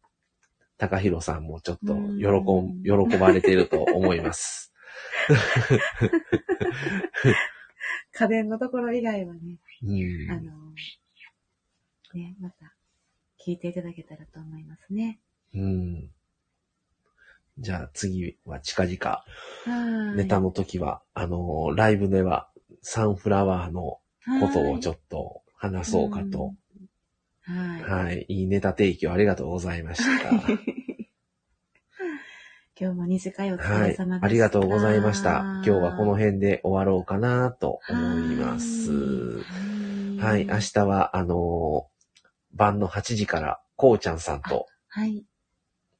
高弘さんもちょっと喜ん、喜ばれていると思います。家電のところ以外はね、うん。あの、ね、また聞いていただけたらと思いますね。うん。じゃあ次は近々、はい。ネタの時は、あの、ライブではサンフラワーのことをちょっと話そうかと。はい。はい。いいネタ提供ありがとうございました。今日も二次会お疲はいれ様でし。た。ありがとうございました。今日はこの辺で終わろうかなと思います。ははい。明日は、あのー晩の8時から、こうちゃんさんとはい。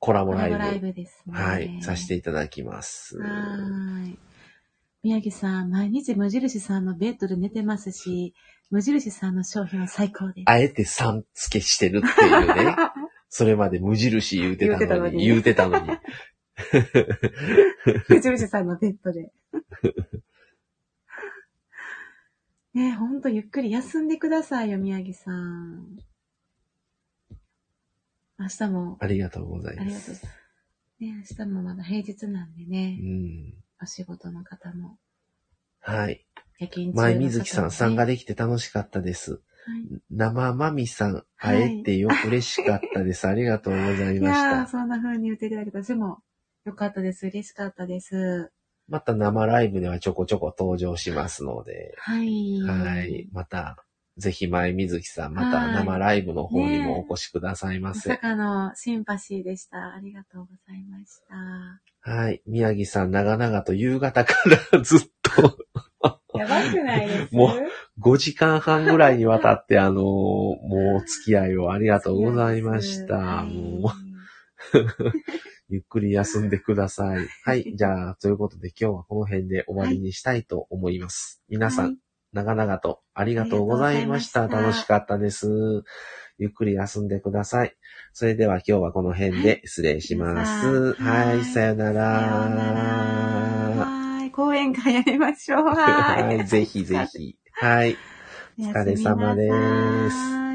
コラボコライライブ、ブですね。はい、させていただきます。はーい。宮城さん、毎日無印さんのベッドで寝てますし、無印さんの商品は最高です。あえてさん付けしてるっていうね。それまで無印言うてたのに、言うてたのに。無印さんのベッドで。ねえ、ほんとゆっくり休んでくださいよ、宮城さん。明日も、ありがとうございありがとう。ます。ね明日もまだ平日なんでうね、ん。お仕事の方も。はい。夜勤中の方もね前水木さん、参加できて楽しかったです。はい生まみさん、はい会えてよ、嬉しかったです。ありがとうございいましやー、た。そんな風に言っていただけた。でも、よかったです。嬉しかったです。また生ライブではちょこちょこ登場しますので、はい。はい。また、ぜひ前水木さん、またはい生ライブの方にねもお越しくださいませ。まさかのシンパシーでした。ありがとうございました。はい。宮城さん、長々と夕方からずっとやばくないです？も5時間半ぐらいにわたって、あのーもうお付き合いをありがとうございました。はいもう、ゆっくり休んでください。はい。じゃあ、ということで今日はこの辺で終わりにしたいと思います。皆さん、はい長々とありがとうございました。した楽しかったです。ゆっくり休んでください。それでは今日はこの辺で失礼します。はいはい、さよなら。ら。はい。講演会やりましょう。は。はいい、ぜひぜひ。はい。おお疲れ様です